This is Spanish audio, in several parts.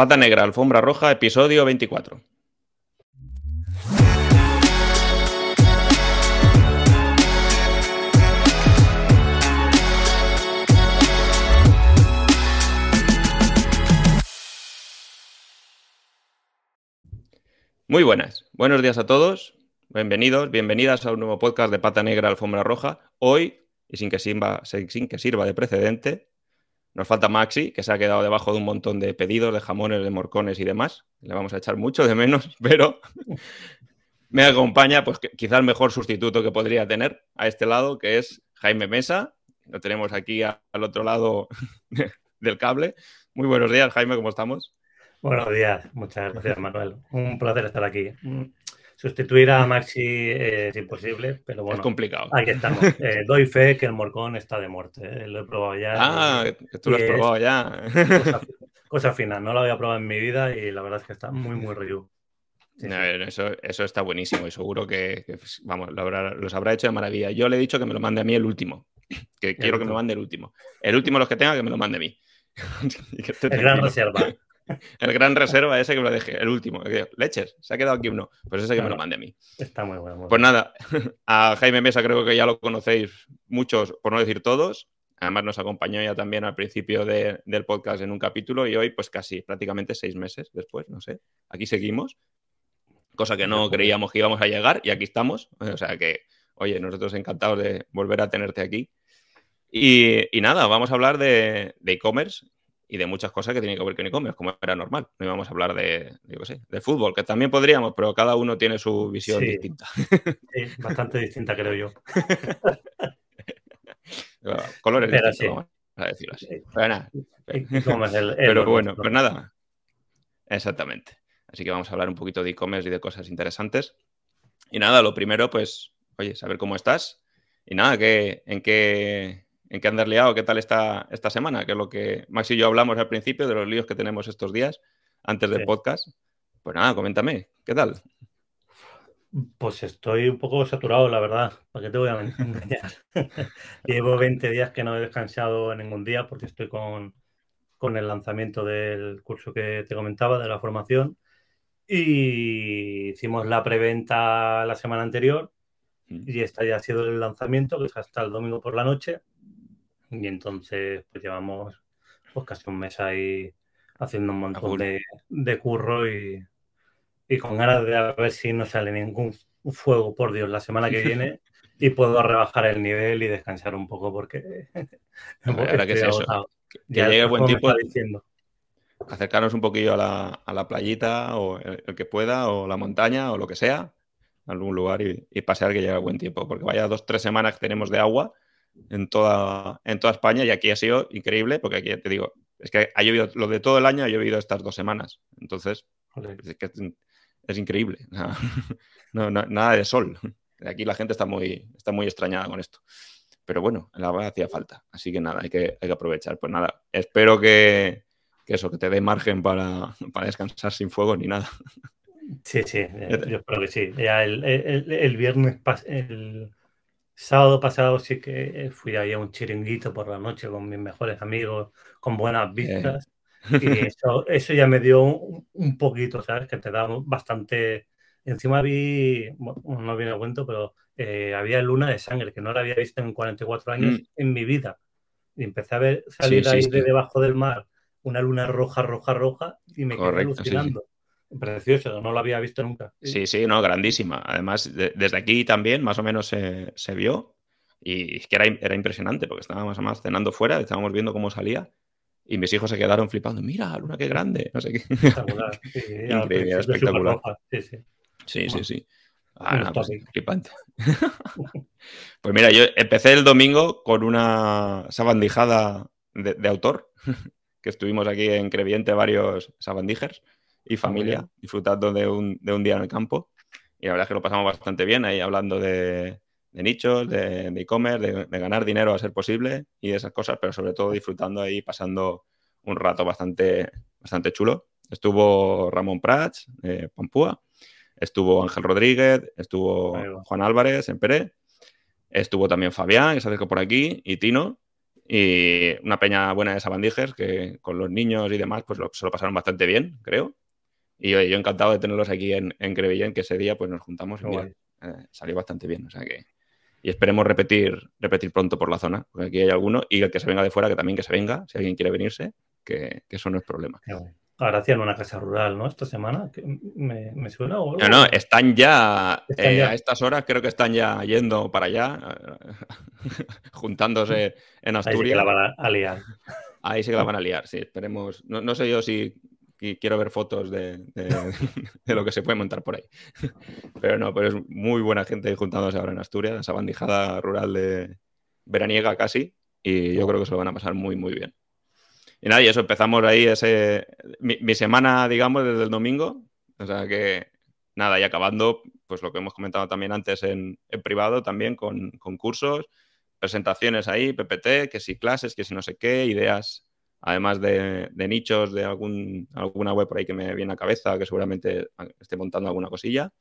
Pata Negra, Alfombra Roja, episodio 24. Muy buenas, buenos días a todos, bienvenidos, bienvenidas a un nuevo podcast de Pata Negra, Alfombra Roja. Hoy, y sin que sirva, sin que sirva de precedente, nos falta Maxi, que se ha quedado debajo de un montón de pedidos de jamones, de morcones y demás. Le vamos a echar mucho de menos, pero me acompaña, pues quizá el mejor sustituto que podría tener a este lado, que es Jaime Mesa. Lo tenemos aquí al otro lado del cable. Muy buenos días, Jaime, ¿cómo estamos? Buenos días, muchas gracias, Manuel. Un placer estar aquí. Sustituir a Maxi es imposible, pero bueno. Es complicado. Aquí estamos. Eh, doy fe que el morcón está de muerte. Eh, lo he probado ya. Ah, tú lo has probado ya. Cosa, final. No lo había probado en mi vida y la verdad es que está muy, muy río. Eso, eso, está buenísimo y seguro que, pues, vamos, lo habrá, los habrá hecho de maravilla. Yo le he dicho que me lo mande a mí el último. Que quiero que me mande el último. El último, los que tenga, que me lo mande a mí. el gran reserva. el gran reserva, ese que me lo dejé, el último. Leches, se ha quedado aquí uno. Pues ese que me lo mande a mí. Está muy bueno. pues nada, a Jaime Mesa creo que ya lo conocéis muchos, por no decir todos. Además nos acompañó ya también al principio del podcast en un capítulo y hoy pues casi prácticamente seis meses después, no sé. Aquí seguimos, cosa que no creíamos que íbamos a llegar y aquí estamos. O sea que, oye, nosotros encantados de volver a tenerte aquí. Y, nada, vamos a hablar de e-commerce, y de muchas cosas que tienen que ver con e-commerce, como era normal. No íbamos a hablar de, de fútbol, que también podríamos, pero cada uno tiene su visión distinta. Sí, bastante distinta, creo yo. Colores distintos, vamos a decirlo así. Pero, bueno, pues nada. Exactamente. Así que vamos a hablar un poquito de e-commerce y de cosas interesantes. Y nada, lo primero, pues, oye, saber cómo estás. Y nada, que, en qué, en qué andas liado, qué tal está esta semana, que es lo que Max y yo hablamos al principio de los líos que tenemos estos días antes del podcast. Pues nada, coméntame, ¿qué tal? Pues estoy un poco saturado, la verdad. ¿Para qué te voy a engañar? Llevo 20 días que no he descansado ningún día porque estoy con, con el lanzamiento del curso que te comentaba, de la formación. Y hicimos la preventa la semana anterior mm. y esta ya ha sido el lanzamiento, que es hasta el domingo por la noche. Y entonces, pues llevamos pues casi un mes ahí haciendo un montón de, curro y, con ganas de a ver si no sale ningún fuego, por Dios, la semana que viene y puedo rebajar el nivel y descansar un poco porque... Ahora que es eso. Que, llegue buen tiempo. Acercarnos un poquillo a la, a la playita o el, que pueda o la montaña o lo que sea, algún lugar y, y pasear que llegue buen tiempo. Porque vaya dos, tres semanas que tenemos de agua en toda, en toda España y aquí ha sido increíble porque aquí te digo, es que ha llovido, lo de todo el año ha llovido estas dos semanas. Entonces, es, que es, increíble. nada de sol. Aquí la gente está muy, está muy extrañada con esto. Pero bueno, la verdad hacía falta. Así que nada, hay que, hay que aprovechar. Pues nada, espero que, eso, que te dé margen para, para descansar sin fuego ni nada. Sí, sí, yo espero que sí. Ya el, el, el viernes, el, Sábado pasado sí que fui ahí a un chiringuito por la noche con mis mejores amigos, con buenas vistas. Y eso, eso ya me dio un, poquito, ¿sabes? Que te da bastante... Encima vi, bueno, no viene a cuento, pero eh, había luna de sangre que no la había visto en 44 años mm. en mi vida. Y empecé a ver salir ahí de debajo del mar una luna roja, roja, roja y me quedé alucinando. Precioso, no lo había visto nunca. Sí, sí, no, grandísima. Además, desde aquí también más o menos se, vio y es que era, era, impresionante porque estábamos más cenando fuera, estábamos viendo cómo salía y mis hijos se quedaron flipando. Mira, luna, qué grande. No sé qué. Espectacular. Increíble, espectacular. Sí, sí. Sí, sí, sí. Ah, pues, pues mira, yo empecé el domingo con una sabandijada de, de autor, que estuvimos aquí en Creviente varios sabandijers y familia, disfrutando de un, de un, día en el campo. Y la verdad es que lo pasamos bastante bien ahí hablando de, de nichos, de e-commerce, de, ganar dinero a ser posible y esas cosas, pero sobre todo disfrutando ahí, pasando un rato bastante, bastante chulo. Estuvo Ramón Prats, de Pampúa, estuvo Ángel Rodríguez, estuvo Juan Álvarez en Pérez, estuvo también Fabián, que se acercó por aquí, y Tino. Y una peña buena de Sabandijers que con los niños y demás, pues lo, se lo pasaron bastante bien, creo. Y yo encantado de tenerlos aquí en, en Crevillén, que ese día pues nos juntamos y mira, eh, salió bastante bien. O sea que. Y esperemos repetir, repetir pronto por la zona, porque aquí hay alguno. Y el que se venga de fuera, que también que se venga, si alguien quiere venirse, que, que eso no es problema. Ahora hacían una casa rural, ¿no? Esta semana, me, me suena. No, no, están ya, eh, a estas horas, creo que están ya yendo para allá, juntándose en Asturias. Ahí sí que la van a liar. Ahí sí que la van a liar, sí. Esperemos. No, no sé yo si quiero ver fotos de, de, lo que se puede montar por ahí. Pero no, pero es muy buena gente juntándose ahora en Asturias, esa bandijada rural de veraniega casi, y yo creo que se lo van a pasar muy, muy bien. Y nada, y eso, empezamos ahí ese, mi, semana, digamos, desde el domingo. O sea que, nada, y acabando, pues lo que hemos comentado también antes en, privado, también con, con, cursos, presentaciones ahí, PPT, que si clases, que si no sé qué, ideas, además de, nichos de algún, alguna web por ahí que me viene a cabeza, que seguramente esté montando alguna cosilla.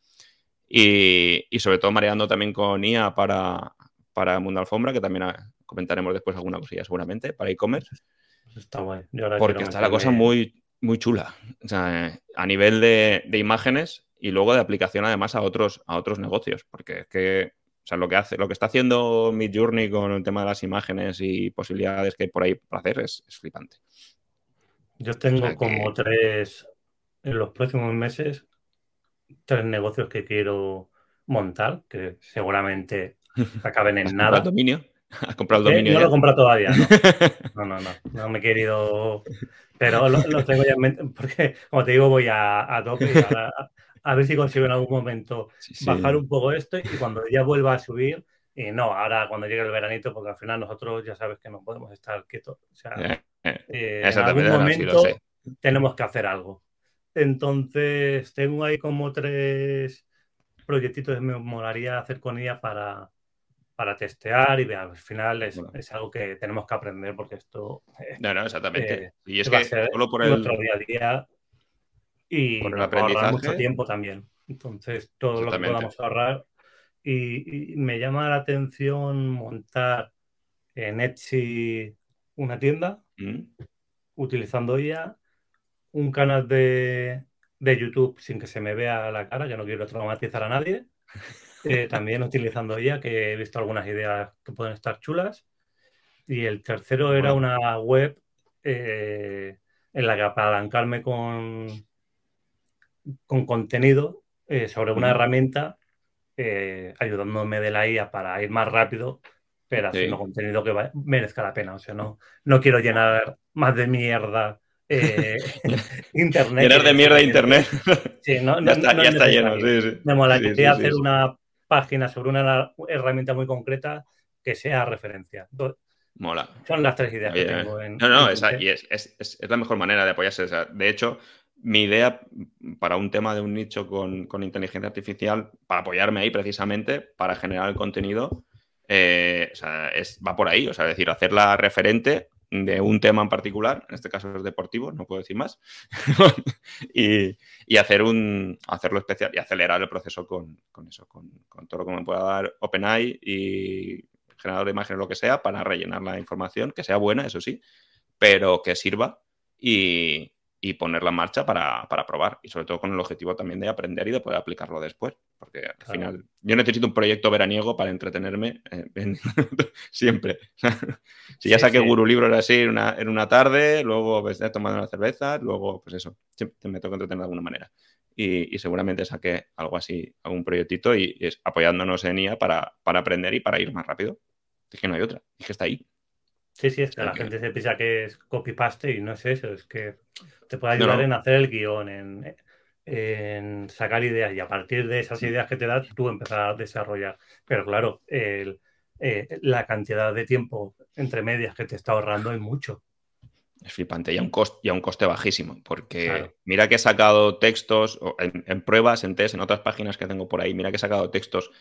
Y, y sobre todo mareando también con IA para, para Mundo Alfombra, que también comentaremos después alguna cosilla seguramente, para e-commerce. Está guay. Porque está la cosa muy, muy chula. O sea, a nivel de, imágenes y luego de aplicación además a otros, a otros negocios. Porque es que sea, lo que hace, lo que está haciendo Midjourney con el tema de las imágenes y posibilidades que hay por ahí para hacer es, flipante. Yo tengo como tres, en los próximos meses, tres negocios que quiero montar, que seguramente acaben en nada. dominio? ¿Has comprado el dominio? No lo he comprado todavía, ¿no? No, no, no. me he querido. Pero lo, tengo ya en mente. Porque, como te digo, voy a, a tope y a, ver si consigo en algún momento bajar un poco esto y cuando ya vuelva a subir. Y no, ahora cuando llegue el veranito, porque al final nosotros ya sabes que no podemos estar quietos. O sea, eh, eh, eh, en algún momento tenemos que hacer algo. Entonces, tengo ahí como tres proyectitos que me molaría hacer con ella para, para testear y ver, al final es, es, algo que tenemos que aprender porque esto... Eh, no, no, exactamente. Eh, y es que solo por el... Nuestro día a día y por el aprendizaje. mucho tiempo también. Entonces, todo lo que podamos ahorrar. Y, me llama la atención montar en Etsy una tienda mm. utilizando ya un canal de, de YouTube sin que se me vea la cara, que no quiero traumatizar a nadie. Eh, también utilizando ella, que he visto algunas ideas que pueden estar chulas. Y el tercero era una web eh, en la que apalancarme con, con contenido eh, sobre una herramienta ayudándome de la IA para ir más rápido, pero haciendo contenido que merezca la pena. O sea, no, no quiero llenar más de mierda internet. Llenar de mierda internet. Sí, no, ya está, ya está lleno. Sí, sí. Me molaría hacer una página sobre una herramienta muy concreta que sea referencia. Mola. Son las tres ideas que tengo. En, no, no, y es, es, la mejor manera de apoyarse. de hecho, mi idea para un tema de un nicho con, con inteligencia artificial, para apoyarme ahí precisamente, para generar el contenido, eh, va por ahí. O sea, es decir, hacerla referente de un tema en particular, en este caso es deportivo, no puedo decir más, y, y, hacer un, hacerlo especial y acelerar el proceso con, con eso, con, con, todo lo que me pueda dar OpenAI y generador de imágenes, lo que sea, para rellenar la información, que sea buena, eso sí, pero que sirva y, y ponerla en marcha para, para, probar. Y sobre todo con el objetivo también de aprender y de poder aplicarlo después. Porque al final yo necesito un proyecto veraniego para entretenerme eh, siempre. si ya saqué Guru libros así en una, en una tarde, luego pues, he tomado una cerveza, luego pues eso, siempre me toca entretener de alguna manera. Y, y, seguramente saqué algo así, algún proyectito y, es apoyándonos en IA para, para aprender y para ir más rápido. Es que no hay otra, es que está ahí. Sí, sí, es que la gente se piensa que es copy-paste y no es eso, es que te puede ayudar en hacer el guion, en, sacar ideas y a partir de esas ideas que te das tú empezar a desarrollar. Pero claro, eh, la cantidad de tiempo entre medias que te está ahorrando es mucho. Es flipante y a un, coste, y un coste bajísimo, porque mira que he sacado textos en, en, pruebas, en test, en otras páginas que tengo por ahí, mira que he sacado textos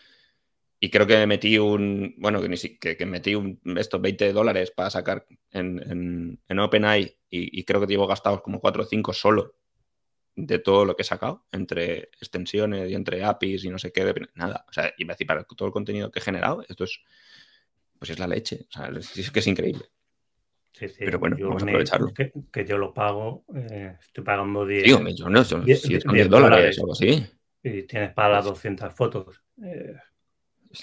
y creo que metí un, bueno, que, que, metí un, estos 20 dólares para sacar en, en, OpenAI y, creo que llevo gastados como 4 o 5 solo de todo lo que he sacado, entre extensiones y entre APIs y no sé qué, nada. O sea, y me decir, para todo el contenido que he generado, esto es, pues es la leche. O sea, es, que es increíble. Sí, sí. Pero bueno, vamos a aprovecharlo. Que, yo lo pago, eh, estoy pagando 10, Digo, millones, son 10, si son 10 dólares o algo así. Y tienes para las 200 pues fotos. Eh,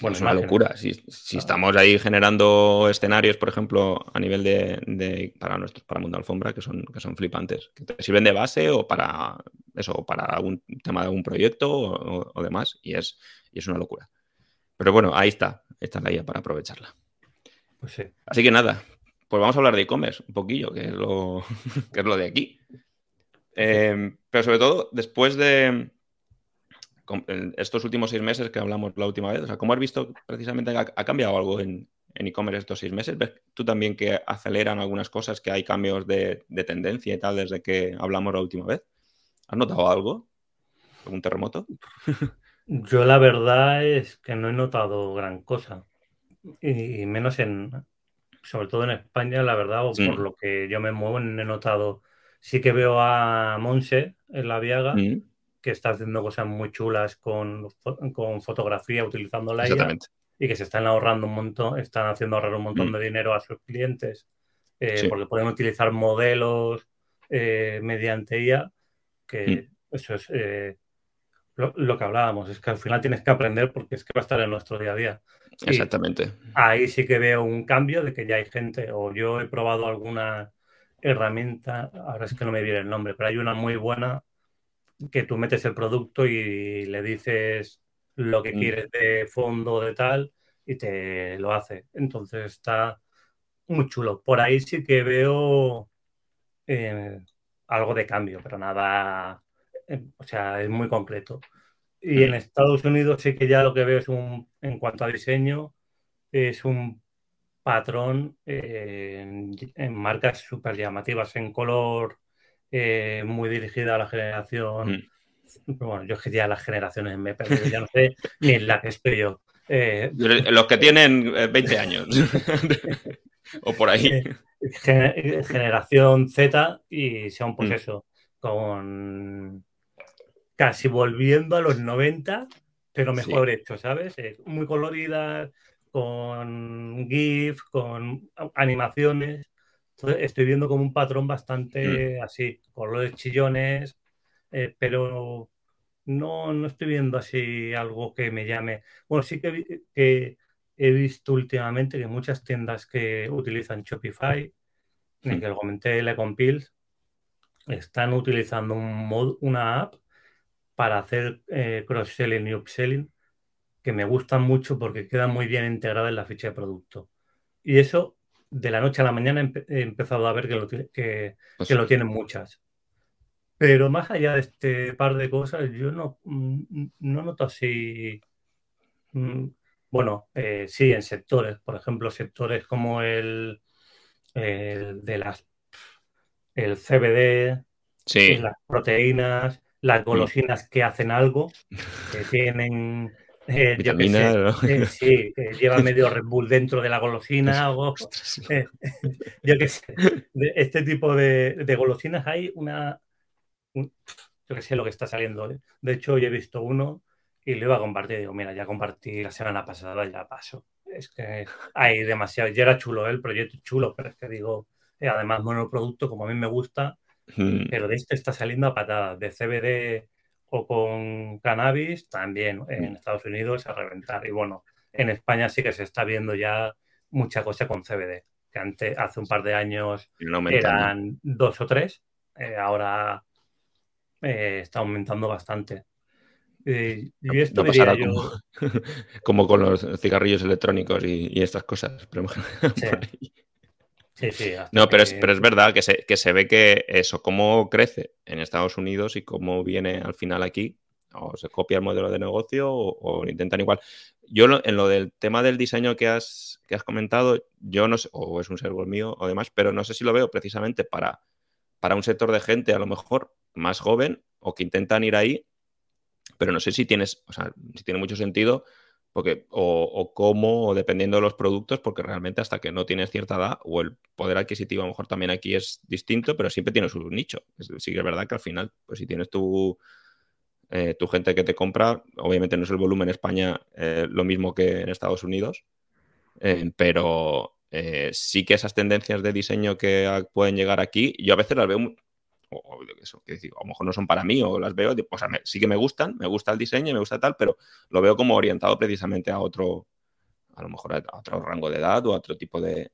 bueno, es una locura. Si, si, estamos ahí generando escenarios, por ejemplo, a nivel de, para nuestros, para Mundo Alfombra, que son, que son flipantes, que te sirven de base o para eso, para algún tema de algún proyecto o, demás, y es, y es una locura. Pero bueno, ahí está, esta es la para aprovecharla. Pues sí. Así que nada, pues vamos a hablar de e-commerce un poquillo, que es lo, que es lo de aquí. Eh, pero sobre todo, después de, estos últimos seis meses que hablamos la última vez? O sea, ¿cómo has visto precisamente ha, ha cambiado algo en e-commerce estos seis meses? ¿Ves tú también que aceleran algunas cosas, que hay cambios de, tendencia y tal desde que hablamos la última vez? ¿Has notado algo? ¿Algún terremoto? Yo la verdad es que no he notado gran cosa. Y menos en, sobre todo en España, la verdad, o por lo que yo me muevo, no he notado. Sí que veo a Monse en la Viaga, mm que está haciendo cosas muy chulas con, con fotografía utilizando la IA y que se están ahorrando un montón, están haciendo ahorrar un montón mm. de dinero a sus clientes eh, porque pueden utilizar modelos eh, mediante IA, que mm. eso es eh, lo, que hablábamos, es que al final tienes que aprender porque es que va a estar en nuestro día a día. Exactamente. ahí sí que veo un cambio de que ya hay gente, o yo he probado alguna herramienta, ahora es que no me viene el nombre, pero hay una muy buena que tú metes el producto y le dices lo que mm. quieres de fondo, de tal, y te lo hace. Entonces está muy chulo. Por ahí sí que veo eh, algo de cambio, pero nada, eh, o sea, es muy completo. Y en mm. Estados Unidos sí que ya lo que veo es un, en cuanto a diseño, es un patrón eh, en, en, marcas súper llamativas en color eh, muy dirigida a la generación. Mm. Bueno, yo es que ya las generaciones me he ya no sé ni en la que estoy yo. Eh, los que tienen 20 eh, años o por ahí. generación Z y son pues mm. eso, con casi volviendo a los 90, pero mejor hecho, ¿sabes? muy coloridas, con GIF, con animaciones estoy viendo como un patrón bastante mm. así, colores chillones, eh, pero no, no estoy viendo así algo que me llame. Bueno, sí que, he visto últimamente que muchas tiendas que utilizan Shopify, en que lo comenté, le Compils, están utilizando un mod, una app para hacer eh, cross-selling y upselling que me gustan mucho porque queda muy bien integrada en la ficha de producto. Y eso de la noche a la mañana he empezado a ver que lo, que, pues lo tienen muchas. Pero más allá de este par de cosas, yo no, mm, no noto así. Mm, bueno, eh, sí, en sectores, por ejemplo, sectores como el, de las el CBD, las proteínas, las mm. golosinas que hacen algo, que tienen eh, yo eh, sí, lleva medio Red Bull dentro de la golosina. o, eh, yo qué sé. este tipo de, golosinas hay una. yo qué sé lo que está saliendo. De hecho, hoy he visto uno y lo iba a compartir. Digo, mira, ya compartí la semana pasada, ya paso. Es que hay demasiado. Ya era chulo el proyecto, chulo, pero es que digo, además, producto como a mí me gusta, hmm. pero de este está saliendo a patadas. De CBD o con cannabis, también en mm. Estados Unidos a reventar. Y bueno, en España sí que se está viendo ya mucha cosa con CBD, que antes, hace un par de años eran dos o tres, eh, ahora eh, está aumentando bastante. Y, esto diría yo... como, con los cigarrillos electrónicos y, estas cosas. Pero... no, pero es, pero es verdad que se, que se ve que eso, cómo crece en Estados Unidos y cómo viene al final aquí, o se copia el modelo de negocio o, lo intentan igual. Yo en lo del tema del diseño que has, que has comentado, yo no sé, o es un servo mío o demás, pero no sé si lo veo precisamente para, para un sector de gente a lo mejor más joven o que intentan ir ahí, pero no sé si tienes, o sea, si tiene mucho sentido porque, o, cómo, o dependiendo de los productos, porque realmente hasta que no tienes cierta edad, o el poder adquisitivo a lo mejor también aquí es distinto, pero siempre tiene su nicho. Sí que es verdad que al final, pues si tienes tu, eh, tu gente que te compra, obviamente no es el volumen en España eh, lo mismo que en Estados Unidos, eh, pero, eh, sí que esas tendencias de diseño que pueden llegar aquí, yo a veces las veo, o, eso, que a lo mejor no son para mí, o las veo, o sea, sí que me gustan, me gusta el diseño, me gusta tal, pero lo veo como orientado precisamente a otro, a lo mejor a otro rango de edad o a otro tipo de,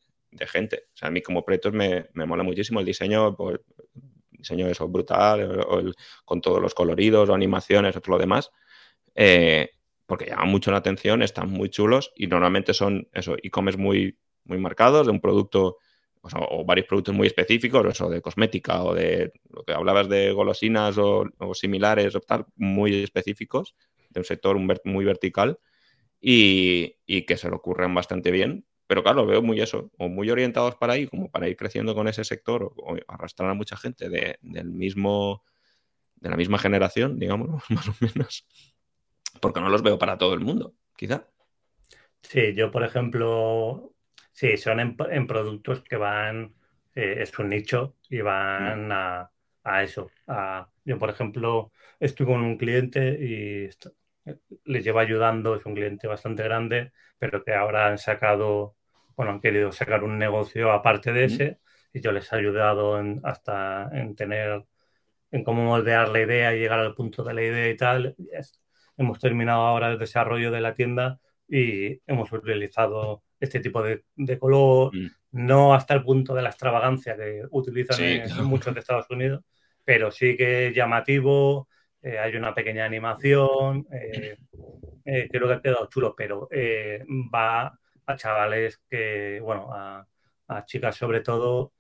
gente. O sea, a mí como proyectos me, me mola muchísimo el diseño, pues, diseño eso brutal, con todos los coloridos o animaciones o todo lo demás. Eh, porque llaman mucho la atención, están muy chulos y normalmente son eso, e-commerce muy, muy marcados de un producto o, varios productos muy específicos, eso de cosmética o de lo que hablabas de golosinas o, similares o tal, muy específicos, de un sector muy vertical y, que se lo ocurren bastante bien. Pero claro, veo muy eso, o muy orientados para ahí, como para ir creciendo con ese sector o, arrastrar a mucha gente de, del mismo, de la misma generación, digamos, más o menos porque no los veo para todo el mundo, quizá. Sí, yo, por ejemplo, sí, son en, productos que van, eh, es un nicho y van mm. a, eso. yo, por ejemplo, estoy con un cliente y le llevo ayudando, es un cliente bastante grande, pero que ahora han sacado, bueno, han querido sacar un negocio aparte de ese y yo les he ayudado hasta en tener, en cómo moldear la idea y llegar al punto de la idea y tal hemos terminado ahora el desarrollo de la tienda y hemos utilizado este tipo de, color, mm. no hasta el punto de la extravagancia que utilizan en, muchos de Estados Unidos, pero sí que es llamativo, eh, hay una pequeña animación, eh, eh, creo que ha quedado chulo, pero va a chavales que, bueno, a, chicas sobre todo,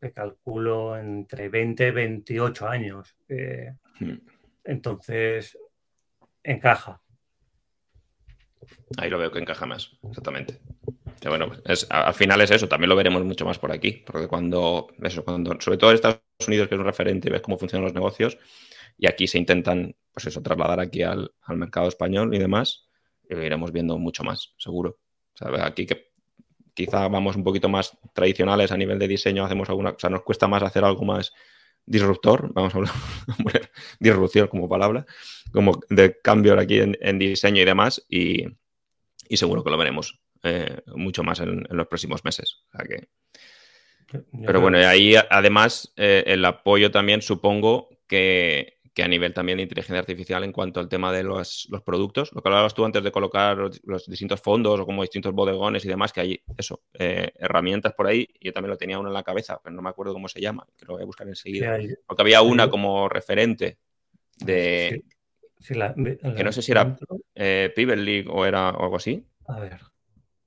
que calculo entre 20 y 28 años. Mm. Entonces, encaja. Ahí lo veo que encaja más, exactamente. bueno, al final es eso, también lo veremos mucho más por aquí, porque cuando, eso, cuando, sobre todo en Estados Unidos, que es un referente ves cómo funcionan los negocios, y aquí se intentan, pues eso, trasladar aquí al, mercado español y demás, lo iremos viendo mucho más, seguro. aquí que quizá vamos un poquito más tradicionales a nivel de diseño, hacemos alguna, o sea, nos cuesta más hacer algo más disruptor, vamos a hablar, disrupción como palabra, como de cambio aquí en, diseño y demás, y, seguro que lo veremos eh, mucho más en, los próximos meses. pero bueno, y ahí además eh, el apoyo también supongo que, que a nivel también de inteligencia artificial en cuanto al tema de los, productos, lo que hablabas tú antes de colocar los, distintos fondos o como distintos bodegones y demás, que hay eso, eh, herramientas por ahí, yo también lo tenía uno en la cabeza, pero no me acuerdo cómo se llama, que lo voy a buscar enseguida, porque había una como referente de... que no sé si era eh, League o era algo así. A ver.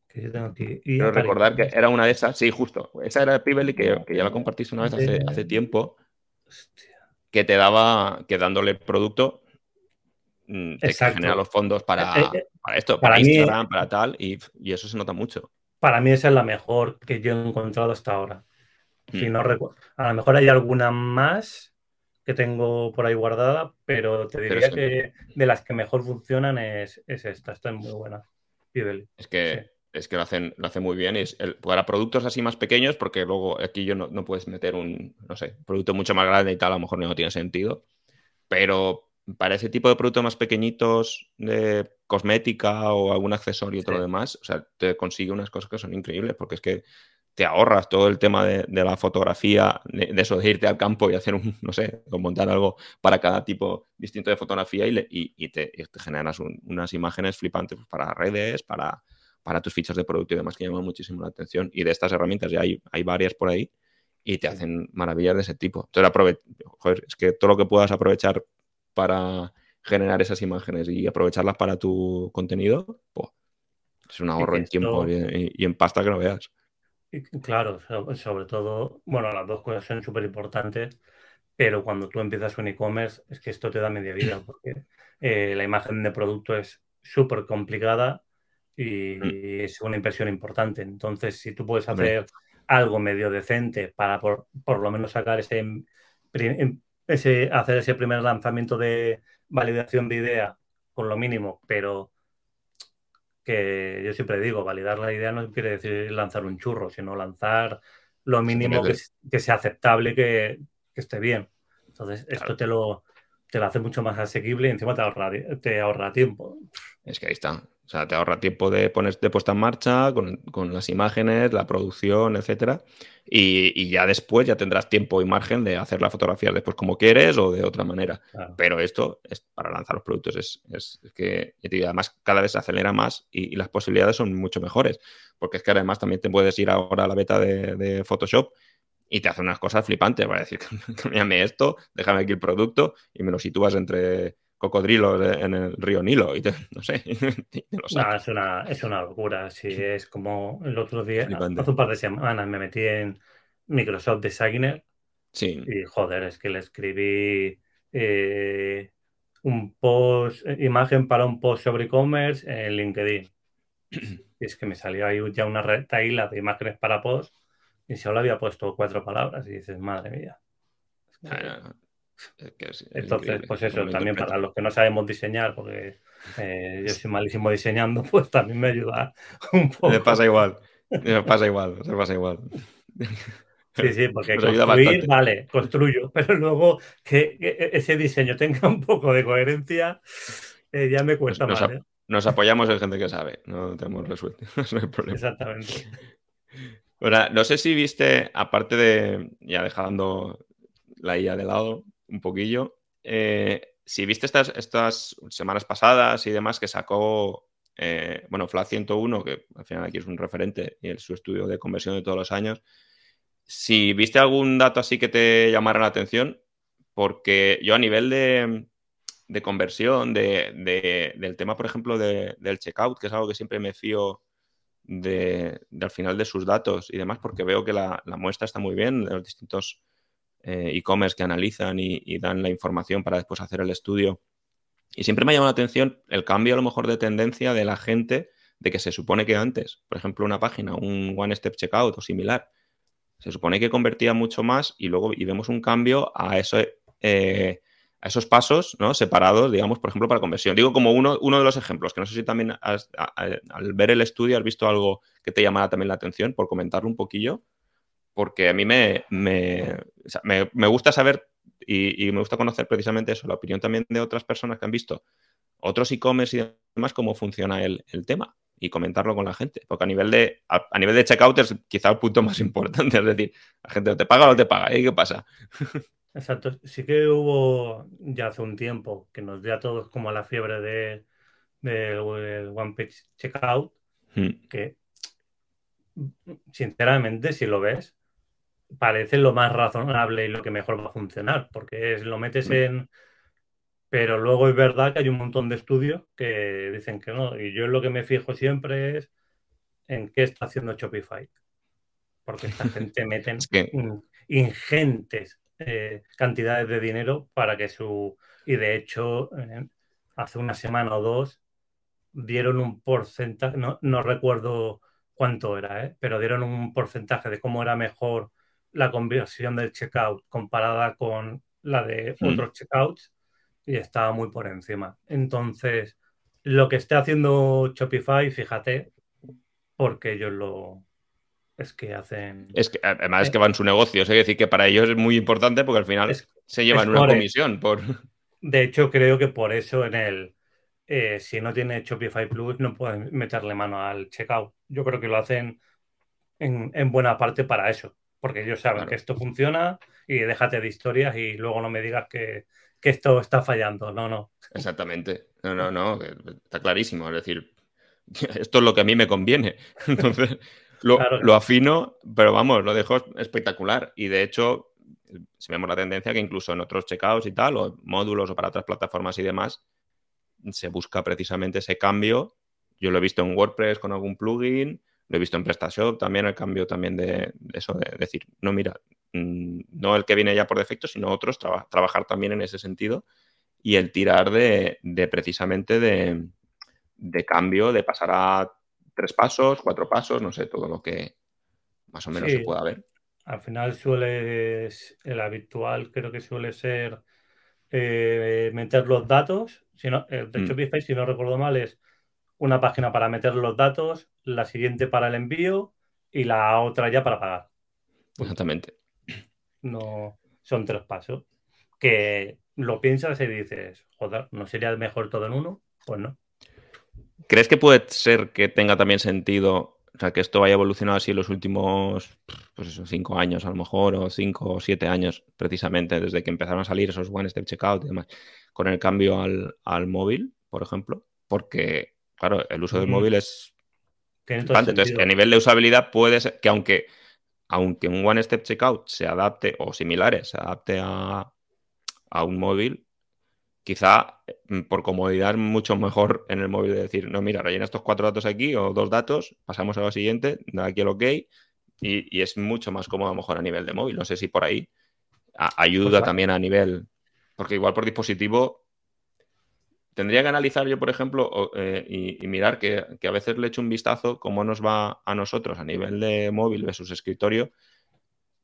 Que yo tengo aquí. Quiero recordar que era una de esas, sí, justo. Esa era Pivot que, que ya la compartiste una vez hace, hace tiempo. Hostia que te daba, que dándole producto, mm, te genera los fondos para, eh, eh, esto, para, Instagram, para tal, y, eso se nota mucho. Para mí esa es la mejor que yo he encontrado hasta ahora. Si mm. no recuerdo. A lo mejor hay alguna más que tengo por ahí guardada, pero te diría que de las que mejor funcionan es, esta. Esta es muy buena. Es que es que lo hacen, lo hacen muy bien. es el, para productos así más pequeños, porque luego aquí yo no, no, puedes meter un, no sé, producto mucho más grande y tal, a lo mejor no tiene sentido. Pero para ese tipo de productos más pequeñitos de cosmética o algún accesorio y todo lo demás, o sea, te consigue unas cosas que son increíbles, porque es que te ahorras todo el tema de, la fotografía, de, eso de irte al campo y hacer un, no sé, montar algo para cada tipo distinto de fotografía y, y, te, te, generas unas imágenes flipantes para redes, para, para tus fichas de producto y demás que llaman muchísimo la atención. Y de estas herramientas ya hay, hay varias por ahí y te hacen maravillas de ese tipo. Entonces, joder, es que todo lo que puedas aprovechar para generar esas imágenes y aprovecharlas para tu contenido, es un ahorro en tiempo y, en pasta que no veas. Claro, sobre todo, bueno, las dos cosas son súper importantes, pero cuando tú empiezas un e-commerce es que esto te da media vida, porque eh, la imagen de producto es súper complicada Mm. y es una inversión importante. Entonces, si tú puedes hacer algo medio decente para por, lo menos sacar ese, ese, hacer ese primer lanzamiento de validación de idea con lo mínimo, pero que yo siempre digo, validar la idea no quiere decir lanzar un churro, sino lanzar lo mínimo que, sea aceptable, que, esté bien. Entonces, esto te lo, te lo hace mucho más asequible y encima te ahorra, te ahorra tiempo. Es que ahí está sea, te ahorra tiempo de, poner, de puesta en marcha con, las imágenes, la producción, etcétera. Y, ya después ya tendrás tiempo y margen de hacer la fotografía después como quieres o de otra manera. Pero esto es para lanzar los productos. Es, que además cada vez se acelera más y, las posibilidades son mucho mejores. Porque es que además también te puedes ir ahora a la beta de, Photoshop y te hace unas cosas flipantes. Va a decir, cámbiame esto, déjame aquí el producto y me lo sitúas entre cocodrilos en el río Nilo y no sé. es, una, es una locura. Sí, es como el otro día, hace un par de semanas me metí en Microsoft Designer. Sí. Y joder, es que le escribí eh, un post, imagen para un post sobre e-commerce en LinkedIn. Y es que me salió ahí ya una retaíla de imágenes para post y solo había puesto cuatro palabras y dices, madre mía. Entonces, pues eso, también para los que no sabemos diseñar, porque eh, yo soy malísimo diseñando, pues también me ayuda un poco. Me pasa igual, me pasa igual, se pasa igual. Sí, sí, porque construir, vale, construyo, pero luego que, ese diseño tenga un poco de coherencia, eh, ya me cuesta nos, más. ¿eh? Nos apoyamos en gente que sabe, no tenemos resuelto, no hay problema. Exactamente. Ahora, no sé si viste, aparte de, ya dejando la IA de lado, un poquillo. Eh, si viste estas, estas semanas pasadas y demás que sacó, eh, bueno, FLA 101, que al final aquí es un referente y es su estudio de conversión de todos los años, si viste algún dato así que te llamara la atención, porque yo a nivel de, conversión, de, del tema, por ejemplo, del checkout, que es algo que siempre me fío de, al final de sus datos y demás, porque veo que la, muestra está muy bien de los distintos e-commerce que analizan y, dan la información para después hacer el estudio. Y siempre me ha llamado la atención el cambio a lo mejor de tendencia de la gente de que se supone que antes, por ejemplo, una página, un One Step Checkout o similar, se supone que convertía mucho más y luego y vemos un cambio a, eh, esos pasos ¿no? separados, digamos, por ejemplo, para conversión. Digo como uno, uno de los ejemplos, que no sé si también al ver el estudio has visto algo que te llamara también la atención, por comentarlo un poquillo porque a mí me, me, me, gusta saber y, me gusta conocer precisamente eso, la opinión también de otras personas que han visto otros e-commerce y demás, cómo funciona el, tema y comentarlo con la gente. Porque a nivel de, a, nivel de checkout es quizá el punto más importante, es decir, la gente te paga o no te paga, ¿y qué pasa? Exacto, sí que hubo ya hace un tiempo que nos dio a todos como la fiebre de, de One Page Checkout, hmm. que sinceramente, si lo ves, parece lo más razonable y lo que mejor va a funcionar, porque es, lo metes mm. en... Pero luego es verdad que hay un montón de estudios que dicen que no. Y yo lo que me fijo siempre es en qué está haciendo Shopify. Porque esta gente mete ingentes eh, cantidades de dinero para que su... Y de hecho, eh, hace una semana o dos dieron un porcentaje, no, no recuerdo cuánto era, ¿eh? pero dieron un porcentaje de cómo era mejor la conversión del checkout comparada con la de hmm. otros checkouts y estaba muy por encima. Entonces, lo que esté haciendo Shopify, fíjate, porque ellos lo, es que hacen. Es que además es que van su negocio, es decir, que para ellos es muy importante porque al final se llevan una comisión por. De hecho, creo que por eso en el. Eh, si no tiene Shopify Plus, no pueden meterle mano al checkout. Yo creo que lo hacen en, en buena parte para eso porque ellos saben que esto funciona y déjate de historias y luego no me digas que, esto está fallando. No, no. Exactamente. No, no, no. Está clarísimo. Es decir, esto es lo que a mí me conviene. Entonces, lo, afino, pero vamos, lo dejo espectacular. Y de hecho, si vemos la tendencia que incluso en otros checkouts y tal, o módulos o para otras plataformas y demás, se busca precisamente ese cambio. Yo lo he visto en WordPress con algún plugin, lo he visto en PrestaShop también, el cambio también de, eso, de decir, no, mira, mm, no el que viene ya por defecto, sino otros, trabajar también en ese sentido y el tirar de, precisamente de, cambio, de pasar a tres pasos, cuatro pasos, no sé, todo lo que más o menos se pueda ver. Al final suele, el habitual creo que suele ser eh, meter los datos, si no, de hecho, mm. si no recuerdo mal, es una página para meter los datos, la siguiente para el envío y la otra ya para pagar. Exactamente. No, son tres pasos. Que lo piensas y dices, joder, ¿no sería mejor todo en uno? Pues no. ¿Crees que puede ser que tenga también sentido, o sea, que esto vaya evolucionado así en los últimos, pues eso, cinco años a lo mejor, o cinco o siete años precisamente, desde que empezaron a salir esos One Step Checkout y demás, con el cambio al, móvil, por ejemplo? Porque, claro, el uso del móvil es... Entonces, a nivel de usabilidad puede ser que aunque, aunque un One Step Checkout se adapte, o similares, se adapte a, a un móvil, quizá mm, por comodidad mucho mejor en el móvil de decir, no, mira, rellena estos cuatro datos aquí o dos datos, pasamos a lo siguiente, da aquí el OK y, es mucho más cómodo a lo mejor a nivel de móvil. No sé si por ahí ayuda pues también a nivel, porque igual por dispositivo tendría que analizar yo, por ejemplo, eh, y, mirar que, a veces le echo un vistazo cómo nos va a nosotros a nivel de móvil versus escritorio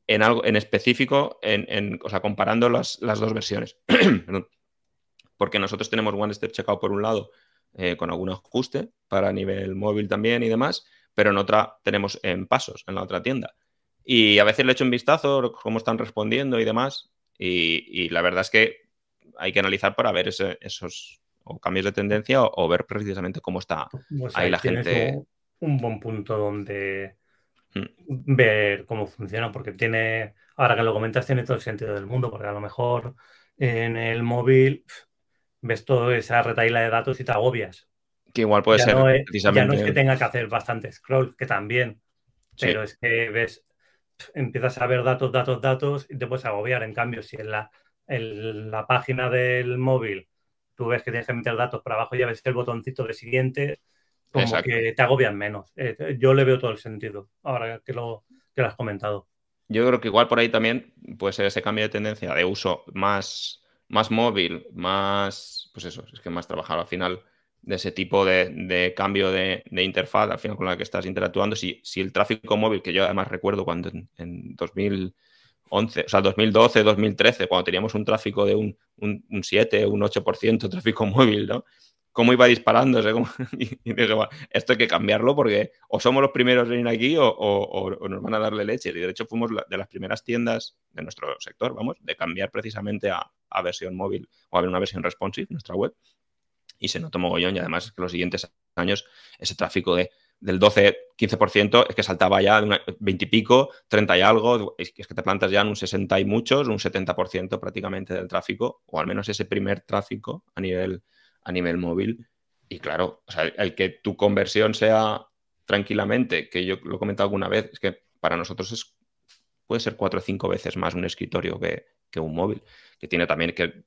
en algo en específico, en, o sea, comparando las, las dos versiones. porque nosotros tenemos One Step Checkout por un lado, eh, con algún ajuste para nivel móvil también y demás, pero en otra tenemos en pasos, en la otra tienda. Y a veces le echo un vistazo, cómo están respondiendo y demás, y, la verdad es que hay que analizar para ver esos cambios de tendencia o, ver precisamente cómo está pues ahí, la gente. Un, buen punto donde mm. ver cómo funciona, porque tiene, ahora que lo comentas, tiene todo el sentido del mundo, porque a lo mejor en el móvil ves toda esa retaila de datos y te agobias. Que igual puede ser. No es, Ya no es que tenga que hacer bastante scroll, que también. Pero es que ves, empiezas a ver datos, datos, datos y te puedes agobiar. En cambio, si en la, en la página del móvil tú ves que tienes que meter datos para abajo y ya ves el botoncito de siguiente, como que te agobian menos. Eh, yo le veo todo el sentido, ahora que lo, que lo has comentado. Yo creo que igual por ahí también puede ser ese cambio de tendencia de uso más más móvil, más, pues eso, es que más trabajar al final de ese tipo de, cambio de, interfaz, al final con la que estás interactuando, si, si el tráfico móvil, que yo además recuerdo cuando en, 2011, o sea, 2012, 2013, cuando teníamos un tráfico de un, un, un 7, un 8% de tráfico móvil, ¿no? cómo iba disparándose. y, dije, esto hay que cambiarlo porque o somos los primeros en ir aquí o, nos van a darle leche. Y de hecho fuimos de las primeras tiendas de nuestro sector, vamos, de cambiar precisamente a, versión móvil o a una versión responsive, nuestra web. Y se notó mogollón y además es que los siguientes años ese tráfico de, del 12-15% es que saltaba ya de 20 y pico, 30 y algo, es que, te plantas ya en un 60 y muchos, un 70% prácticamente del tráfico, o al menos ese primer tráfico a nivel a nivel móvil. Y claro, o sea, el que tu conversión sea tranquilamente, que yo lo he comentado alguna vez, es que para nosotros es, puede ser cuatro o cinco veces más un escritorio que, un móvil, que tiene también que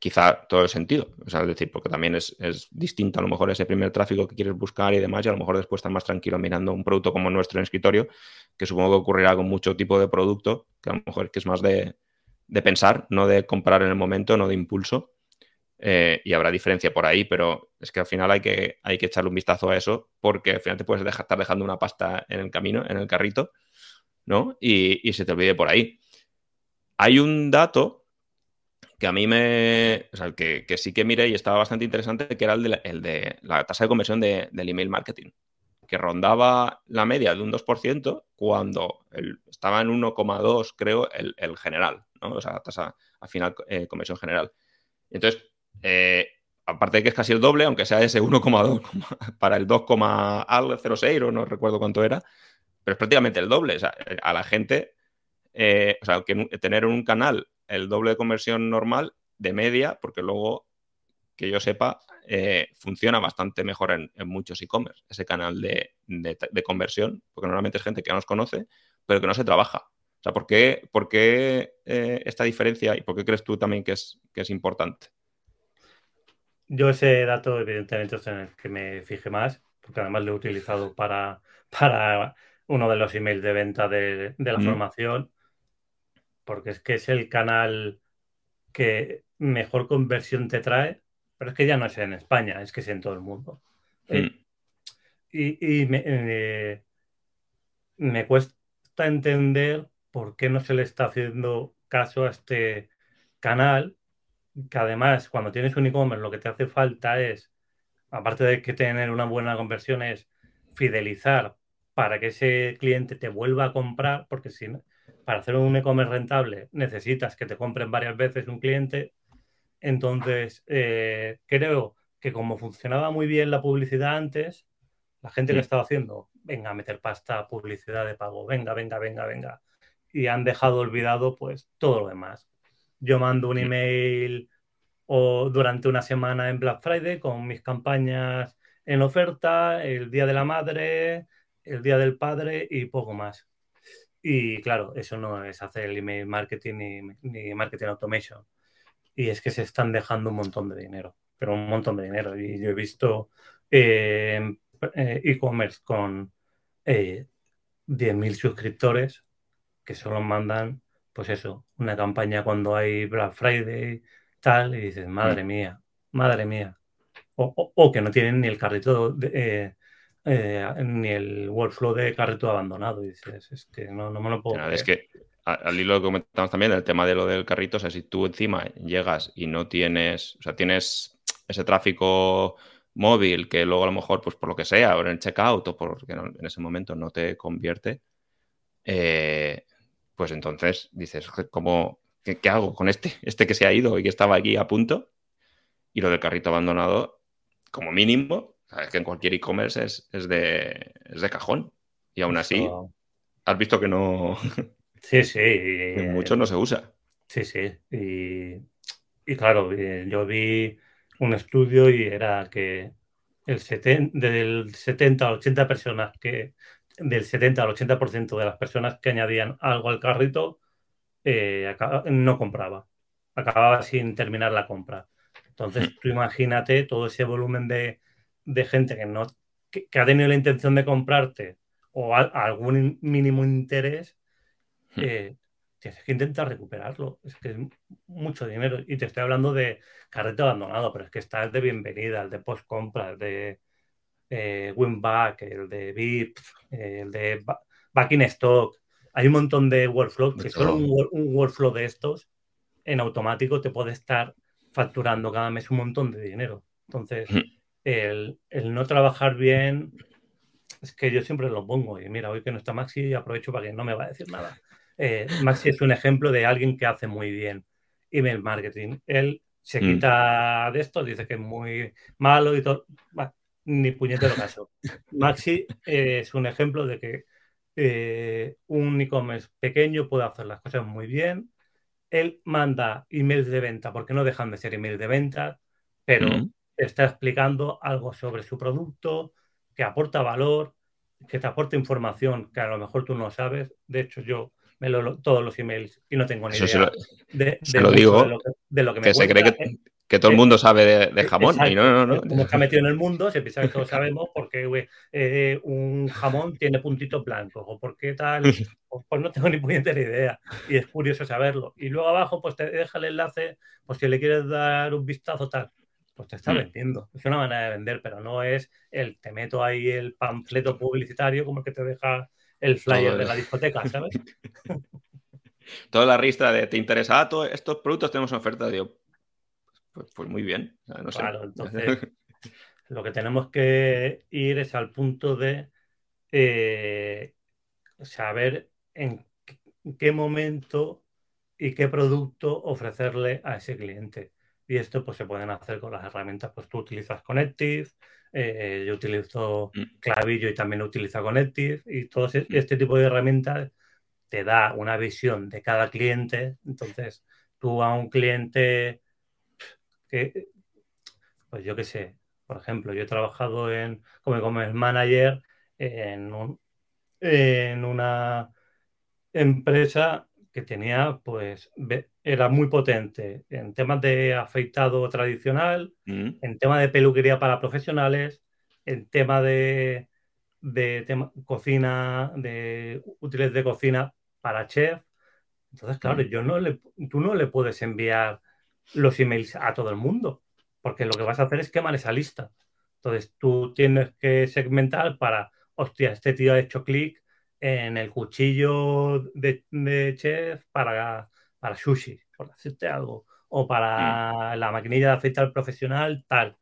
quizá todo el sentido. O sea, es decir, porque también es, distinto a lo mejor ese primer tráfico que quieres buscar y demás, y a lo mejor después estás más tranquilo mirando un producto como nuestro en escritorio, que supongo que ocurrirá con mucho tipo de producto, que a lo mejor que es más de, de pensar, no de comprar en el momento, no de impulso. Eh, y habrá diferencia por ahí, pero es que al final hay que, hay que echarle un vistazo a eso porque al final te puedes dejar, estar dejando una pasta en el camino, en el carrito, ¿no? Y, se te olvide por ahí. Hay un dato que a mí me. O sea, que, que sí que miré y estaba bastante interesante, que era el de la, tasa de conversión del email marketing, que rondaba la media de un 2% cuando estaba en 1,2, creo, el, general, ¿no? O sea, tasa al final eh, conversión general. Entonces, eh, aparte de que es casi el doble, aunque sea ese 1,2 para el 2,06 o no recuerdo cuánto era, pero es prácticamente el doble. O sea, eh, a la gente, eh, o sea, que tener un canal el doble de conversión normal de media, porque luego, que yo sepa, funciona bastante mejor en, muchos e-commerce, ese canal de, conversión, porque normalmente es gente que no nos conoce, pero que no se trabaja. O sea, ¿por qué, por qué esta diferencia y por qué crees tú también que es, que es importante? Yo ese dato, evidentemente, es en el que me fije más, porque además lo he utilizado para, para uno de los emails de venta de, la formación, porque es que es el canal que mejor conversión te trae, pero es que ya no es en España, es que es en todo el mundo. Eh, y, me, eh, me cuesta entender por qué no se le está haciendo caso a este canal que además cuando tienes un e-commerce lo que te hace falta es, aparte de que tener una buena conversión, es fidelizar para que ese cliente te vuelva a comprar, porque si para hacer un e-commerce rentable necesitas que te compren varias veces un cliente. Entonces, eh, creo que como funcionaba muy bien la publicidad antes, la gente que mm. estaba haciendo, venga a meter pasta, publicidad de pago, venga, venga, venga, venga. Y han dejado olvidado pues todo lo demás. Yo mando un email o durante una semana en Black Friday con mis campañas en oferta, el Día de la Madre, el Día del Padre y poco más. Y claro, eso no es hacer el email marketing ni, marketing automation. Y es que se están dejando un montón de dinero, pero un montón de dinero. Y yo he visto eh, eh, e-commerce con eh, 10.000 suscriptores que solo mandan, pues eso, una campaña cuando hay Black Friday, tal, y dices, madre mm. mía, madre mía. O, que no tienen ni el carrito, eh, ni el workflow de carrito abandonado. Y dices, es que no, no me lo puedo. es que al hilo que comentamos también, el tema de lo del carrito, o sea, si tú encima llegas y no tienes, o sea, tienes ese tráfico móvil que luego a lo mejor, pues por lo que sea, o en el checkout o porque en ese momento no te convierte, eh, pues entonces dices, ¿cómo, qué, hago con este? Este que se ha ido y que estaba aquí a punto. Y lo del carrito abandonado, como mínimo, sabes que en cualquier e-commerce es, de, es de cajón. Y aún así, has visto que no... Sí, sí. mucho no se usa. Sí, sí. Y, y claro, yo vi un estudio y era que el del 70 al 80 personas que del 70 al 80% de las personas que añadían algo al carrito eh, no compraba, acababa sin terminar la compra. Entonces, tú imagínate todo ese volumen de, gente que no que, ha tenido la intención de comprarte o algún mínimo interés, eh, tienes que intentar recuperarlo. Es que es mucho dinero. Y te estoy hablando de carrete abandonado, pero es que está el de bienvenida, el de post compra, el de eh, Winback, el de VIP, el de Back in Stock. Hay un montón de workflows que solo un, workflow de estos en automático te puede estar facturando cada mes un montón de dinero. Entonces, el, el no trabajar bien es que yo siempre lo pongo. Y mira, hoy que no está Maxi, aprovecho para que no me va a decir nada. Eh, Maxi es un ejemplo de alguien que hace muy bien email marketing. Él se mm. quita de esto, dice que es muy malo y todo. ni puñetero caso. Maxi es un ejemplo de que eh, un e-commerce pequeño puede hacer las cosas muy bien. Él manda emails de venta porque no dejan de ser emails de venta, pero mm. Está explicando algo sobre su producto, que aporta valor, que te aporta información que a lo mejor tú no sabes. De hecho, yo me lo, todos los emails y no tengo ni idea de, lo digo, de, lo, que, me se cree que, que, todo el mundo sabe de, jamón y no, no, no. Como está metido en el mundo, se piensa que todos sabemos por qué eh, un jamón tiene puntitos blancos o por qué tal, pues, pues, no tengo ni puñetera idea y es curioso saberlo. Y luego abajo pues te deja el enlace, pues si le quieres dar un vistazo tal, pues te está mm. vendiendo. Es una manera de vender, pero no es el te meto ahí el panfleto publicitario como el que te deja el flyer de la discoteca, ¿sabes? Toda la ristra de te interesa, ah, todos estos productos tenemos oferta, digo, pues, pues, muy bien. Claro, entonces lo que tenemos que ir es al punto de eh, saber en qué momento y qué producto ofrecerle a ese cliente. Y esto pues se pueden hacer con las herramientas, pues tú utilizas Connective, eh, yo utilizo mm. Clavillo y también utilizo Connective y todo mm. este tipo de herramientas te da una visión de cada cliente. Entonces, tú a un cliente que, pues yo qué sé, por ejemplo, yo he trabajado en, como e manager en, en una empresa que tenía, pues, era muy potente en temas de afeitado tradicional, mm. en temas de peluquería para profesionales, en tema de, de cocina, de útiles de cocina para chef. Entonces, claro, mm. yo no le, tú no le puedes enviar los emails a todo el mundo, porque lo que vas a hacer es quemar esa lista. Entonces, tú tienes que segmentar para, hostia, este tío ha hecho clic en el cuchillo de, chef para, para sushi, por decirte algo, o para la maquinilla de afeitar profesional, tal.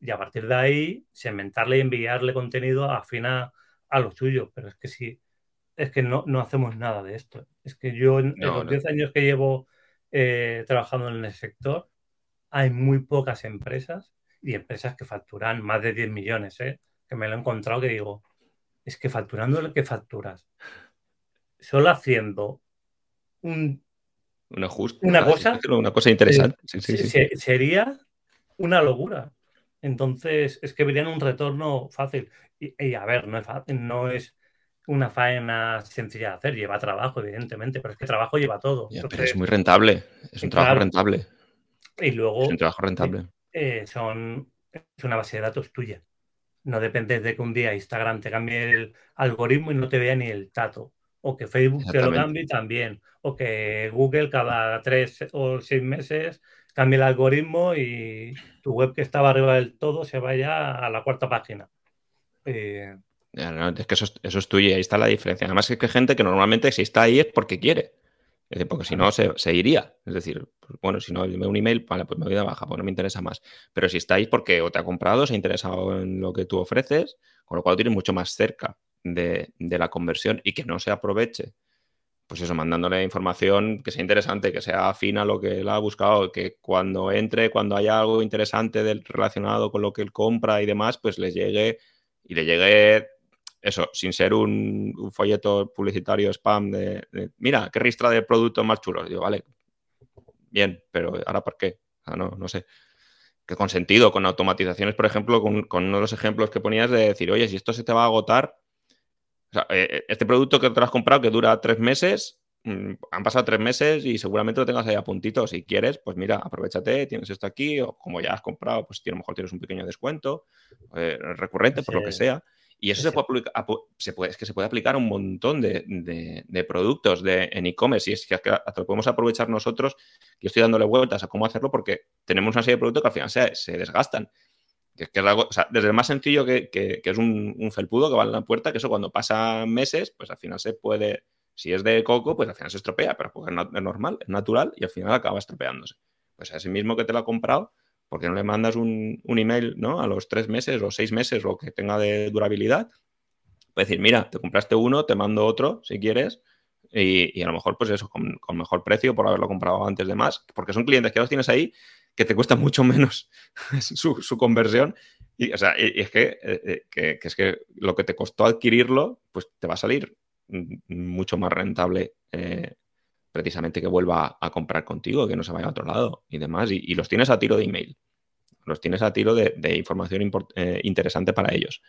Y a partir de ahí, segmentarle y enviarle contenido afina a lo suyo. Pero es que sí, es que no, hacemos nada de esto. Es que yo, en, los 10 años que llevo eh, trabajando en el sector, hay muy pocas empresas y empresas que facturan más de 10 millones, ¿eh? que me lo he encontrado que digo, es que facturando lo que facturas, solo haciendo un, una, una cosa, una cosa interesante. sería una locura. Entonces, es que verían un retorno fácil. Y, a ver, no es, no es una faena sencilla de hacer, lleva trabajo, evidentemente, pero es que trabajo lleva todo. pero es muy rentable, es un trabajo rentable. Y luego. Es un trabajo rentable. Eh, son, es una base de datos tuya. No depende de que un día Instagram te cambie el algoritmo y no te vea ni el tato. O que Facebook te lo cambie también. O que Google cada tres o seis meses cambie el algoritmo y tu web que estaba arriba del todo se vaya a la cuarta página. Eh, es que eso, es tuyo y ahí está la diferencia. Además es que hay gente que normalmente si está ahí es porque quiere. Porque si no, se, iría. Es decir, pues, bueno, si no, me un email, vale, pues me voy de baja, pues no me interesa más. Pero si estáis porque o te ha comprado, se ha interesado en lo que tú ofreces, con lo cual lo tienes mucho más cerca de, de la conversión y que no se aproveche pues eso, mandándole información que sea interesante, que sea afina a lo que él ha buscado, que cuando entre, cuando haya algo interesante del, relacionado con lo que él compra y demás, pues le llegue y le llegue eso, sin ser un, folleto publicitario spam de, mira, qué ristra de productos más chulos. Digo, vale, bien, pero ahora por qué? no, no sé. Que con sentido, con automatizaciones, por ejemplo, con, con uno de los ejemplos que ponías de decir, oye, si esto se te va a agotar, eh, eh, este producto que te has comprado que dura tres meses, mm, han pasado tres meses y seguramente lo tengas ahí a puntito. Si quieres, pues mira, aprovechate, tienes esto aquí, o como ya has comprado, pues a lo mejor tienes un pequeño descuento eh, recurrente, por lo que sea. Y eso se, puede se puede, es que se puede aplicar a un montón de, productos de, en e-commerce. Y es que hasta lo podemos aprovechar nosotros. Yo estoy dándole vueltas a cómo hacerlo porque tenemos una serie de productos que al final se, se desgastan. Que, es algo, desde el más sencillo que, es un, felpudo que va en la puerta, que eso cuando pasa meses, pues al final se puede, si es de coco, pues al final se estropea, pero porque es normal, es natural y al final acaba estropeándose. Pues a ese mismo que te lo ha comprado, porque no le mandas un, email ¿no? a los tres meses o seis meses o que tenga de durabilidad? Puedes decir, mira, te compraste uno, te mando otro si quieres, y, a lo mejor, pues eso, con, mejor precio por haberlo comprado antes de más, porque son clientes que los tienes ahí que te cuesta mucho menos su, conversión. Y, o sea, es eh, eh, que, es que lo que te costó adquirirlo, pues te va a salir mucho más rentable eh, precisamente que vuelva a, comprar contigo, que no se vaya a otro lado y demás. Y, los tienes a tiro de email. Los tienes a tiro de, información interesante para ellos.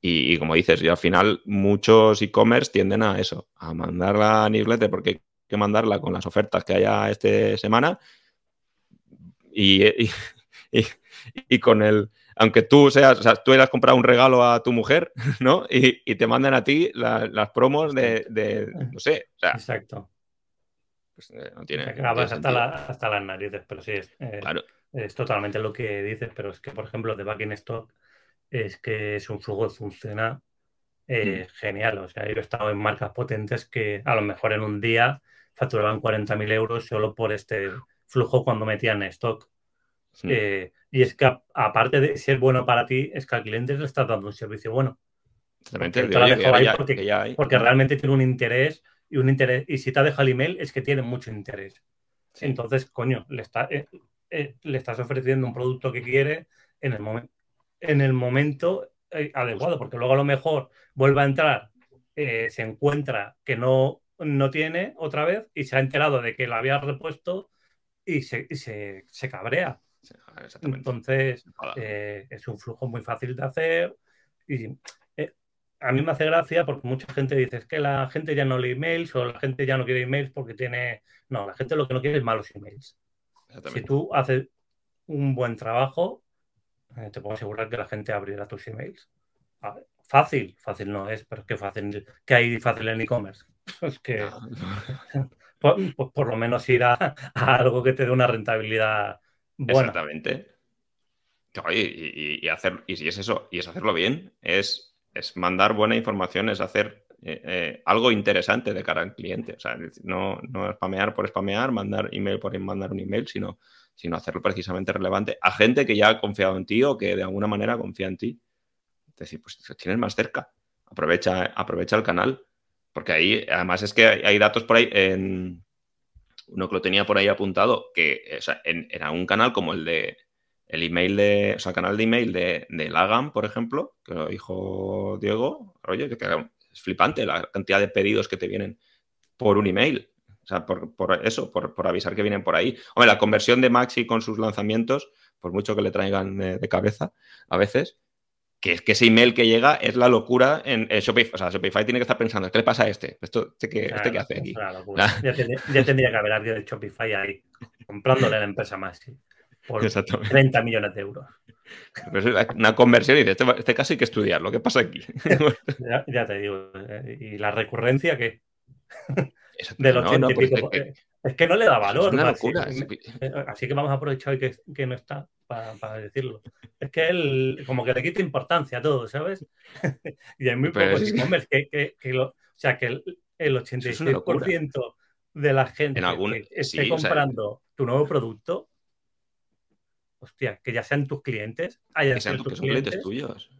Y, como dices, y al final muchos e-commerce tienden a eso, a mandar la newsletter porque hay que mandarla con las ofertas que haya esta semana y, y, con el, aunque tú seas, o sea, tú hayas comprado un regalo a tu mujer, ¿no? Y, te mandan a ti las promos de, no sé, o sea, Exacto. Pues, eh, no tiene, hasta, hasta, las narices, pero sí, es, eh, es totalmente lo que dices, pero es que, por ejemplo, de Back in Stock es que es un flujo que funciona eh, mm. genial. O sea, yo he estado en marcas potentes que a lo mejor en un día facturaban 40.000 euros solo por este flujo cuando metían stock. Eh, y es que aparte de ser bueno para ti, es que al cliente le estás dando un servicio bueno. Porque, porque, realmente tiene un interés y un interés. Y si te ha dejado el email, es que tiene mucho interés. Entonces, coño, le, está, eh, eh, le estás ofreciendo un producto que quiere en el, momento en el momento adecuado, porque luego a lo mejor vuelve a entrar, se encuentra que no, no tiene otra vez y se ha enterado de que lo había repuesto y se, se, cabrea. Entonces, eh, es un flujo muy fácil de hacer. Y eh, a mí me hace gracia porque mucha gente dice que la gente ya no lee emails o la gente ya no quiere emails porque tiene. No, la gente lo que no quiere es malos emails. Si tú haces un buen trabajo, eh, te puedo asegurar que la gente abrirá tus emails. fácil, fácil no es, pero es que fácil, que hay fácil en e-commerce. Es que. pues, por lo menos ir a, algo que te dé una rentabilidad buena. Exactamente. Y, y, hacer, y si es eso, y es hacerlo bien, es, es mandar buena información, es hacer eh, eh, algo interesante de cara al cliente. O sea, no, no spamear por spamear, mandar email por mandar un email, sino, sino hacerlo precisamente relevante a gente que ya ha confiado en ti o que de alguna manera confía en ti. Es decir, pues tienes más cerca. Aprovecha, aprovecha el canal. Porque ahí, además, es que hay, datos por ahí, en uno que lo tenía por ahí apuntado, que era un canal como el de el email de, o sea, el canal de email de, de Lagan, por ejemplo, que lo dijo Diego, oye, que es flipante la cantidad de pedidos que te vienen por un email. O sea, por, eso, por, avisar que vienen por ahí. Hombre, la conversión de Maxi con sus lanzamientos, por mucho que le traigan de, cabeza a veces, que es que ese email que llega es la locura en, Shopify. O sea, Shopify tiene que estar pensando, ¿qué le pasa a este? ¿Esto, este, qué, este hace aquí? Ya, tendría, que haber alguien de Shopify ahí comprándole a la empresa Maxi por 30 millones de euros. una conversión y dice, este, este, caso hay que estudiarlo, ¿qué pasa aquí? ya, te digo, eh, ¿y la recurrencia qué? de los no, es, que, no le da valor. Así, que vamos a aprovechar hoy que, no está para, decirlo. Es que él como que le quita importancia a todo, ¿sabes? y hay muy pocos que, o sea, que el, 86% de la gente que esté comprando tu nuevo producto hostia, que ya sean tus clientes, que sean tus, clientes. tuyos.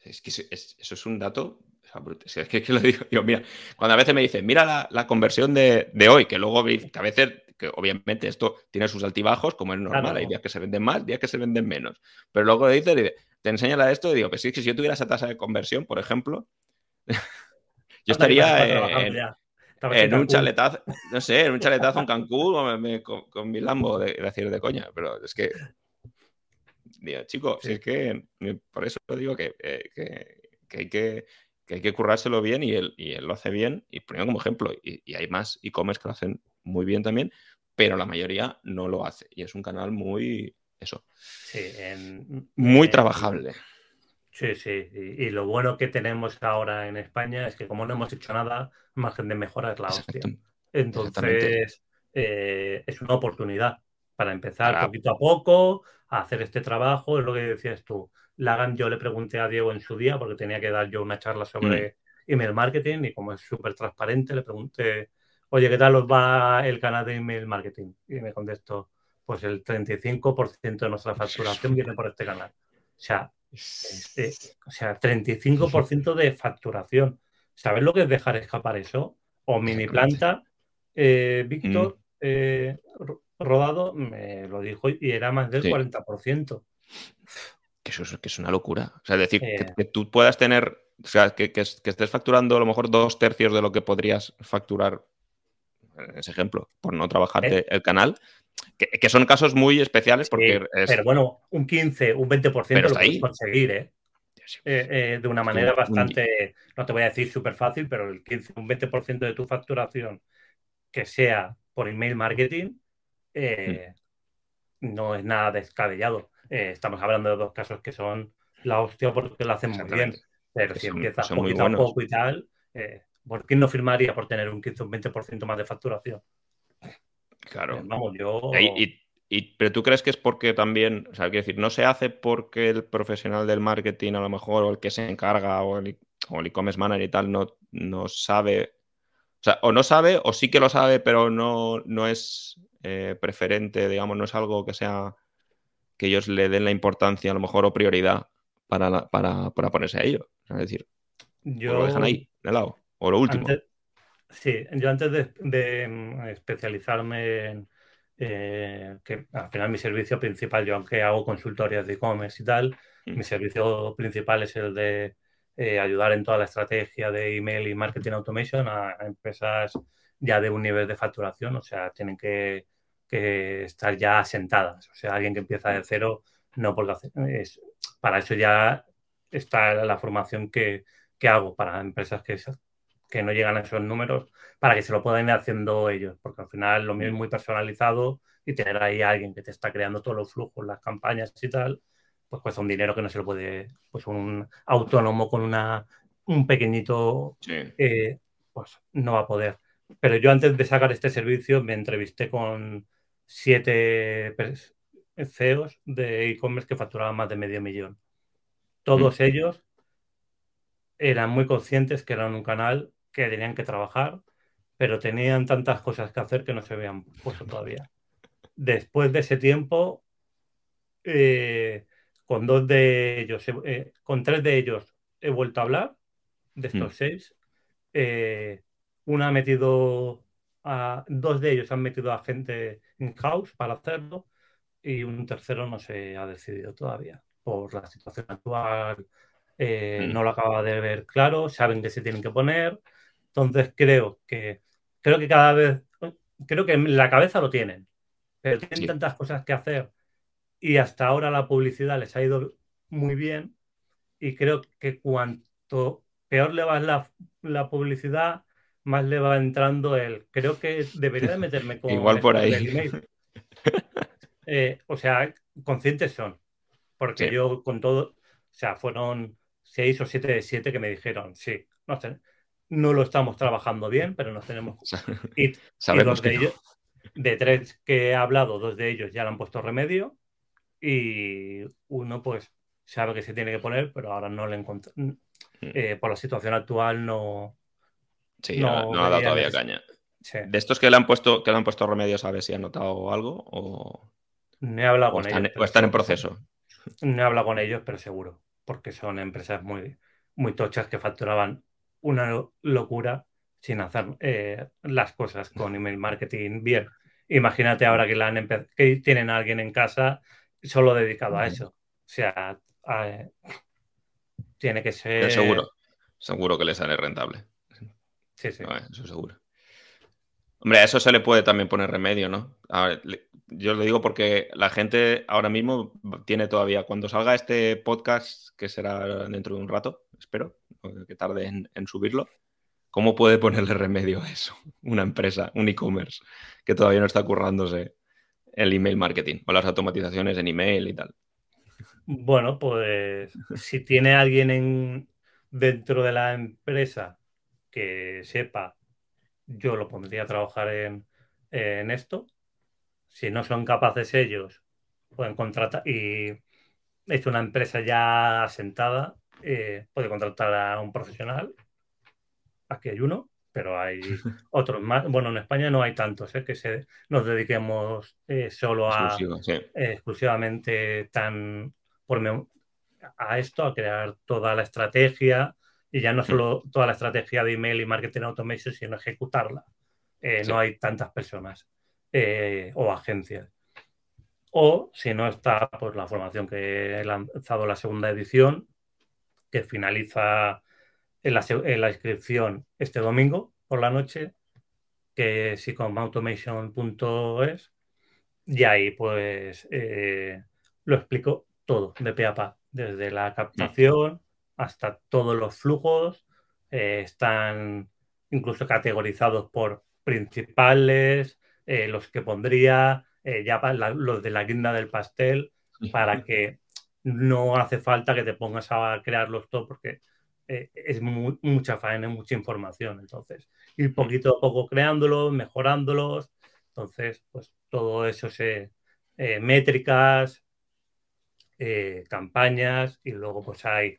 Es que eso es un dato. Es que, lo digo yo, mira, cuando a veces me dicen, mira la, conversión de, hoy, que luego que a veces, que obviamente esto tiene sus altibajos, como es normal, hay días que se venden más, días que se venden menos. Pero luego dice, te enseña esto y digo, que sí, que si yo tuviera esa tasa de conversión, por ejemplo, yo estaría en, en un chaletazo, no sé, en un chaletazo en Cancún con, mi Lambo, de, decir de coña, pero es que, digo, chicos, es que por eso digo que, eh, que, hay que hay que currárselo bien y él, y él lo hace bien, y pongo como ejemplo, y, hay más e-commerce que lo hacen muy bien también, pero la mayoría no lo hace, y es un canal muy, eso, muy trabajable. Sí, sí. Y, lo bueno que tenemos ahora en España es que como no hemos hecho nada, margen de mejora es la hostia. Entonces, eh, es una oportunidad para empezar poquito a poco a hacer este trabajo. Es lo que decías tú. Lagan, yo le pregunté a Diego en su día, porque tenía que dar yo una charla sobre mm. email marketing y como es súper transparente, le pregunté, oye, ¿qué tal os va el canal de email marketing? Y me contestó, pues el 35% de nuestra facturación viene por este canal. O sea, o sea, 35% de facturación. ¿Sabes lo que es dejar escapar eso? O mini planta, eh, Víctor mm. eh, Rodado me lo dijo y era más del 40%. Que eso es, que es una locura. O sea, es decir, que, eh. tú puedas tener, o sea, que, estés facturando a lo mejor dos tercios de lo que podrías facturar, ese ejemplo, por no trabajarte el canal, que, son casos muy especiales porque Pero bueno, un 15, un 20% lo puedes conseguir, ¿eh? Eh, ¿eh? de una manera bastante, no te voy a decir súper fácil, pero el 15, un 20% de tu facturación que sea por email marketing eh, no es nada descabellado. estamos hablando de dos casos que son la hostia porque lo hacen muy bien. Pero si empiezas poquito a poco y tal, ¿por qué no firmaría por tener un 15 o un 20% más de facturación? Claro. Vamos, yo... Y, pero tú crees que es porque también, o sea, quiero decir, no se hace porque el profesional del marketing a lo mejor o el que se encarga o el e-commerce manager y tal no, no sabe, o sea, o no sabe o sí que lo sabe, pero no, no es eh, preferente, digamos, no es algo que sea que ellos le den la importancia a lo mejor o prioridad para, para, ponerse a ello. Es decir, lo dejan ahí, de lado, o lo último. Sí, yo antes de, mm, especializarme en eh, que al final mi servicio principal, yo aunque hago consultorias de e-commerce y tal, mm. mi servicio principal es el de eh, ayudar en toda la estrategia de email y marketing automation a, empresas ya de un nivel de facturación, o sea, tienen que, estar ya asentadas, o sea, alguien que empieza de cero, no porque es, para eso ya está la formación que, que hago para empresas que que no llegan a esos números para que se lo puedan ir haciendo ellos, porque al final lo mío es muy personalizado y tener ahí a alguien que te está creando todos los flujos, las campañas y tal, pues cuesta un dinero que no se lo puede, pues un autónomo con una, un pequeñito, eh, pues no va a poder. Pero yo antes de sacar este servicio me entrevisté con siete CEOs de e-commerce que facturaban más de medio millón. Todos ellos eran muy conscientes que eran un canal que tenían que trabajar, pero tenían tantas cosas que hacer que no se habían puesto todavía. Después de ese tiempo, eh, con dos de ellos, eh, con tres de ellos he vuelto a hablar, de estos hmm. seis. Eh, una ha metido a, dos de ellos han metido a gente in-house para hacerlo y un tercero no se ha decidido todavía por la situación actual. Eh, mm. No lo acaba de ver claro, saben que se tienen que poner. Entonces creo que creo que cada vez creo que en la cabeza lo tienen, pero tienen tantas cosas que hacer y hasta ahora la publicidad les ha ido muy bien y creo que cuanto peor le va la, la publicidad, más le va entrando el. Creo que debería de meterme con Igual por ahí. Eh, o sea, conscientes son. Porque yo con todo, o sea, fueron seis o siete de siete que me dijeron, sí, no, no lo estamos trabajando bien, pero nos tenemos. Y, Sabemos de ellos, de tres que he hablado, dos de ellos ya le han puesto remedio y uno pues sabe que se tiene que poner, pero ahora no le encontré. Mm. Eh, por la situación actual no. Sí, no, ha dado todavía caña. De estos que le han puesto, que le han puesto remedios, ¿sabes si han notado algo? O... No he hablado con ellos. O están en proceso. No he hablado con ellos, pero seguro. Porque son empresas muy, muy tochas que facturaban una locura sin hacer eh, las cosas con email marketing bien. Imagínate ahora que, la han que tienen a alguien en casa solo dedicado a eso. O sea, tiene que ser. seguro, seguro que le sale rentable. Sí, sí. eso seguro. Hombre, a eso se le puede también poner remedio, ¿no? yo lo digo porque la gente ahora mismo tiene todavía, cuando salga este podcast, que será dentro de un rato, espero, que tarde en subirlo, ¿cómo puede ponerle remedio a eso? Una empresa, un e-commerce, que todavía no está currándose el email marketing o las automatizaciones en email y tal. Bueno, pues si tiene alguien en, dentro de la empresa que sepa, yo lo pondría a trabajar en, esto. Si no son capaces ellos, pueden contratar y es una empresa ya asentada, eh, puede contratar a un profesional. Aquí hay uno pero hay otros más. Bueno, en España no hay tantos, ¿eh? que se, nos dediquemos eh, solo a exclusivamente tan por a esto, a crear toda la estrategia y ya no mm. solo toda la estrategia de email y marketing automation, sino ejecutarla. Eh, no hay tantas personas o agencias. O si no está pues, la formación que he lanzado la segunda edición, que finaliza en la, inscripción este domingo por la noche, que es icomautomation.es, y ahí pues eh, lo explico todo de pe a pa, desde la captación hasta todos los flujos, eh, están incluso categorizados por principales, eh, los que pondría, ya los de la guinda del pastel, para que no hace falta que te pongas a crearlos todos, porque eh, es mucha faena, mucha información. Entonces, ir mm. poquito a poco creándolos, mejorándolos. Entonces, pues todo eso se. Eh, métricas, eh, campañas y luego pues hay,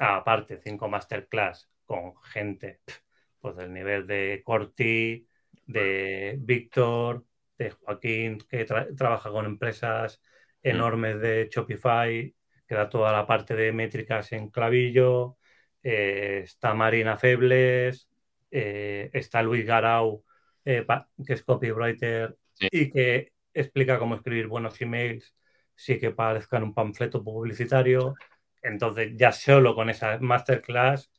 aparte, cinco masterclass con gente pues del nivel de Corti, de Víctor, de Joaquín, que trabaja con empresas mm. enormes de Shopify, que da toda la parte de métricas en clavillo, eh, está Marina Febles, eh, está Luis Garau, eh, que es copywriter y que explica cómo escribir buenos emails sí que parezcan un panfleto publicitario. Entonces, ya solo con esa masterclass,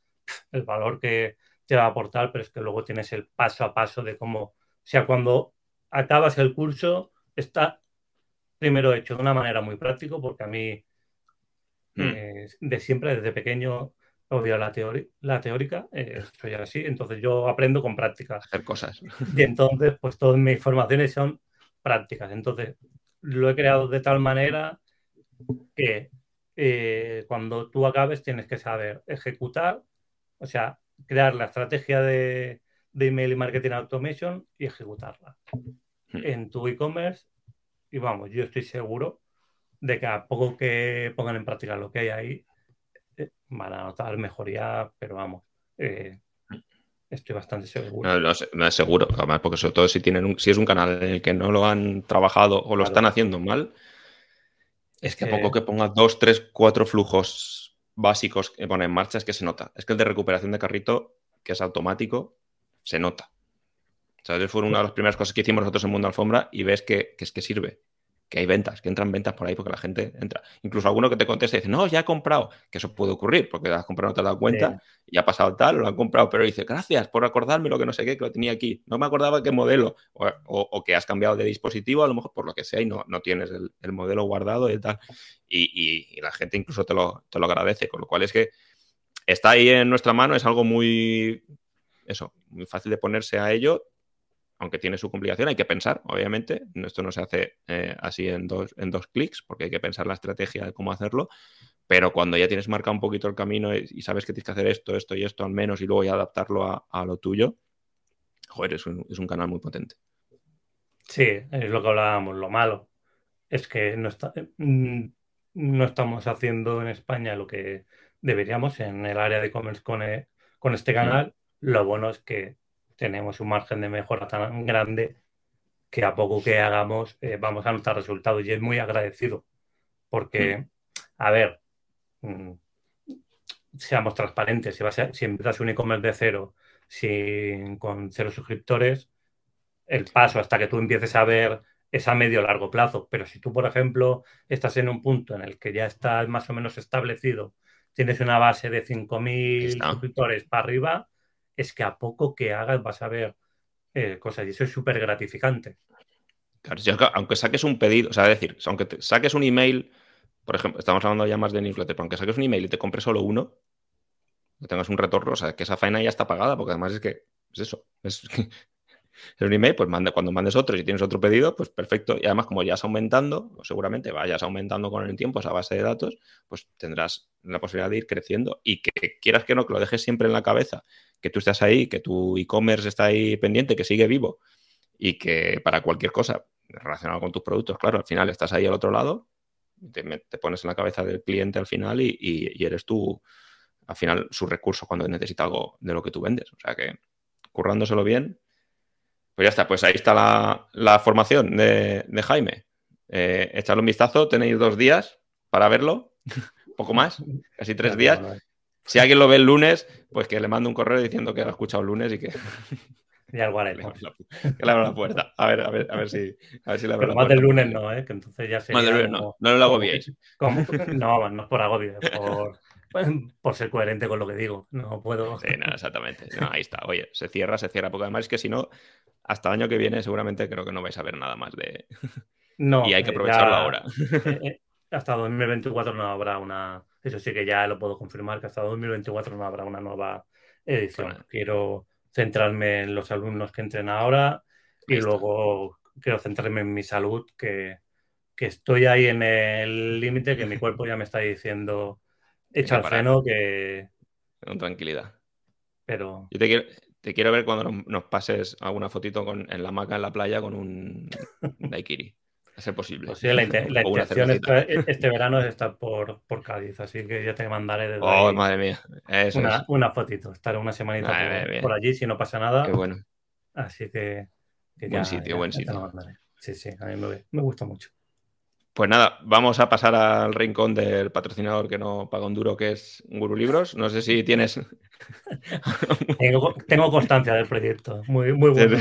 el valor que te va a aportar, pero es que luego tienes el paso a paso de cómo, o sea, cuando acabas el curso, está primero hecho de una manera muy práctica, porque a mí mm. de siempre, desde pequeño, odio la, la teórica, eh, soy así, entonces yo aprendo con prácticas. Hacer cosas. Y entonces, pues todas mis formaciones son prácticas. Entonces, lo he creado de tal manera que eh, cuando tú acabes tienes que saber ejecutar, o sea, crear la estrategia de, de email y marketing automation y ejecutarla hmm. en tu e-commerce. Y vamos, yo estoy seguro de que a poco que pongan en práctica lo que hay ahí, van a notar mejoría, pero vamos, eh, estoy bastante seguro. No, no, es seguro, además, porque sobre todo si tienen un, si es un canal en el que no lo han trabajado o lo están haciendo mal, es que a poco que pongas dos, tres, cuatro flujos básicos que ponen en marcha es que se nota. Es que el de recuperación de carrito, que es automático, se nota. O sea, fue una de las primeras cosas que hicimos nosotros en Mundo Alfombra y ves que, es que sirve. Que hay ventas, que entran ventas por ahí porque la gente entra. Incluso alguno que te contesta y dice, no, ya he comprado, que eso puede ocurrir porque has comprado, no te has dado cuenta, y ha pasado tal, lo han comprado, pero dice, gracias por acordarme lo que no sé qué, que lo tenía aquí, no me acordaba qué modelo, o, que has cambiado de dispositivo, a lo mejor por lo que sea, y no, no tienes el, modelo guardado y tal, y, la gente incluso te lo, te lo agradece, con lo cual es que está ahí en nuestra mano, es algo muy, eso, muy fácil de ponerse a ello aunque tiene su complicación, hay que pensar, obviamente. Esto no se hace eh, así en dos, en dos clics, porque hay que pensar la estrategia de cómo hacerlo. Pero cuando ya tienes marcado un poquito el camino y, sabes que tienes que hacer esto, esto y esto al menos, y luego ya adaptarlo a, lo tuyo, joder, es un, es un, canal muy potente. Sí, es lo que hablábamos. Lo malo es que no, está, mm, no estamos haciendo en España lo que deberíamos en el área de e-commerce con, e, con este canal. Lo bueno es que tenemos un margen de mejora tan grande que a poco que hagamos eh, vamos a notar resultados. Y es muy agradecido porque, mm. a ver, mm, seamos transparentes, si, vas a, si empiezas un e-commerce de cero sin, con cero suscriptores, el paso hasta que tú empieces a ver es a medio largo plazo, pero si tú, por ejemplo, estás en un punto en el que ya estás más o menos establecido, tienes una base de 5.000 suscriptores para arriba, es que a poco que hagas vas a ver eh, cosas y eso es súper gratificante. Claro, aunque saques un pedido, o sea, es decir, aunque saques un email, por ejemplo, estamos hablando ya más de newsletter, pero aunque saques un email y te compres solo uno, que tengas un retorno, o sea, que esa faena ya está pagada, porque además es que es eso, es, es un email, pues mande, cuando mandes otro, si tienes otro pedido, pues perfecto. Y además, como ya es aumentando, o seguramente vayas aumentando con el tiempo esa base de datos, pues tendrás la posibilidad de ir creciendo. Y que quieras que no, que lo dejes siempre en la cabeza, que tú estás ahí, que tu e-commerce está ahí pendiente, que sigue vivo y que para cualquier cosa relacionada con tus productos, claro, al final estás ahí al otro lado, te, pones en la cabeza del cliente al final y, eres tú, al final, su recurso cuando necesita algo de lo que tú vendes. O sea que currándoselo bien pues ya está, pues ahí está la, formación de, Jaime. Eh, echadle un vistazo, tenéis dos días para verlo, poco más, casi tres días. Si alguien lo ve el lunes, pues que le mande un correo diciendo que lo ha escuchado el lunes y que. Y algo haré. Que le abra la puerta. A ver, a ver, a ver si, a ver si le Pero más del lunes no, ¿eh? Que entonces ya se. Más del lunes no, no lo agobiéis. No, no es por agobio, es por por ser coherente con lo que digo. No puedo. Sí, no, exactamente. ahí está. Oye, se cierra, se cierra, porque además es que si no, hasta el año que viene seguramente creo que no vais a ver nada más de. No. y hay que eh, aprovecharlo ahora. Eh, eh, hasta 2024 no habrá una. Eso sí que ya lo puedo confirmar, que hasta 2024 no habrá una nueva edición. Quiero centrarme en los alumnos que entren ahora y luego quiero centrarme en mi salud, que, que estoy ahí en el límite, que mi cuerpo ya me está diciendo Echa el freno que. Con tranquilidad. Pero. Yo te quiero, te quiero ver cuando nos, pases alguna fotito con, en la maca en la playa con un daiquiri. A ser posible. Pues sí, la, intención e, este verano es estar por, por, Cádiz, así que ya te mandaré desde oh, madre mía. una, una, fotito. Estaré una semanita por, allí si no pasa nada. Qué bueno. Así que. buen sitio, buen sitio. Sí, sí, a mí me, me gusta mucho. Pues nada, vamos a pasar al rincón del patrocinador que no paga un duro, que es Guru Libros. No sé si tienes. tengo, constancia del proyecto. Muy, muy bueno.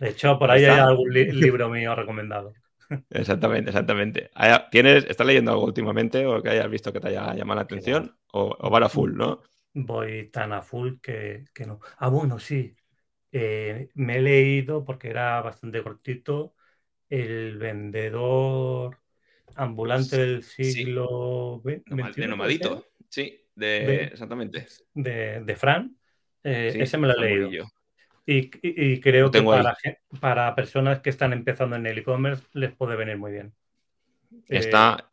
De hecho, por ahí hay algún libro mío recomendado. Exactamente, exactamente. ¿Tienes, ¿Estás leyendo algo últimamente o que hayas visto que te haya llamado la atención? O, o a full, ¿no? Voy tan a full que, no. Ah, bueno, sí. Eh, me he leído porque era bastante cortito el vendedor ambulante del siglo XX. De Nomadito, sí, de, exactamente. De, Fran. Eh, ese me lo he leído. Y, creo que para, para, personas que están empezando en el e-commerce les puede venir muy bien. Está,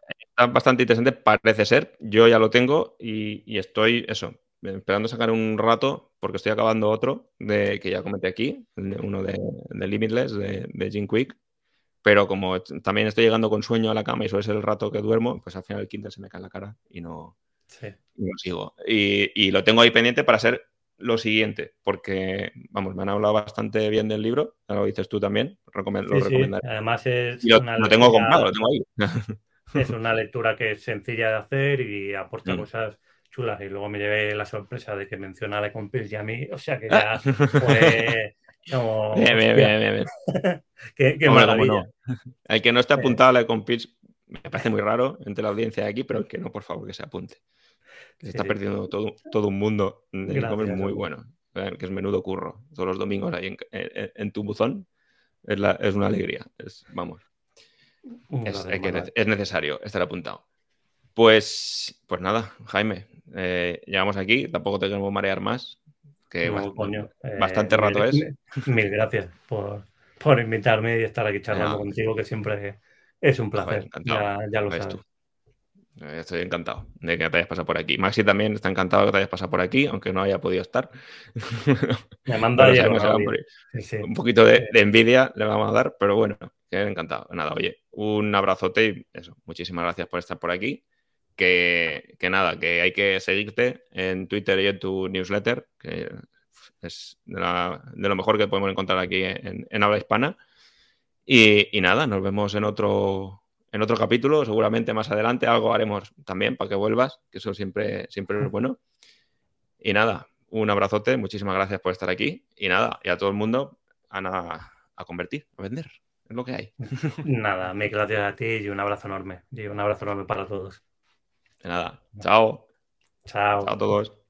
bastante interesante, parece ser. Yo ya lo tengo y, estoy, eso, esperando sacar un rato porque estoy acabando otro de que ya comenté aquí, uno de, Limitless, de, de Jim Quick, pero como también estoy llegando con sueño a la cama y suele ser el rato que duermo, pues al final el Kindle se me cae en la cara y no, sigo. Y, lo tengo ahí pendiente para ser lo siguiente, porque, vamos, me han hablado bastante bien del libro, ya lo dices tú también, lo recomendaré. Además es lo, tengo comprado, lo tengo ahí. es una lectura que es sencilla de hacer y aporta mm. cosas chulas. Y luego me llevé la sorpresa de que mencionara a Compis y a mí, o sea que ya fue bien, bien, bien, bien, qué, qué maravilla. El que no esté apuntado a la Compits me parece muy raro entre la audiencia de aquí, pero el que no, por favor, que se apunte. se está perdiendo todo, todo un mundo de comer muy bueno, que es menudo curro. Todos los domingos ahí en, tu buzón es, es, una alegría. Es, vamos, es, es, necesario estar apuntado. Pues, pues nada, Jaime, eh, llegamos aquí, tampoco te queremos marear más, que bastante, eh, rato es. Mil gracias por, por, invitarme y estar aquí charlando contigo, que siempre es un placer. ya, lo sabes. Tú. Eh, estoy encantado de que te hayas pasado por aquí. Maxi también está encantado de que te hayas pasado por aquí, aunque no haya podido estar. Me manda un poquito de, envidia le vamos a dar, pero bueno, que encantado. Nada, oye, un abrazote y eso. Muchísimas gracias por estar por aquí. Que, nada, que hay que seguirte en Twitter y en tu newsletter, que es de, lo mejor que podemos encontrar aquí en, habla hispana. Y, nada, nos vemos en otro en otro capítulo, seguramente más adelante algo haremos también para que vuelvas, que eso siempre, siempre es bueno. Y nada, un abrazote, muchísimas gracias por estar aquí y nada, y a todo el mundo a, a convertir, a vender, es lo que hay. Nada, mil gracias a ti y un abrazo enorme, y un abrazo enorme para todos. De nada, chao. Chao. Chao a todos.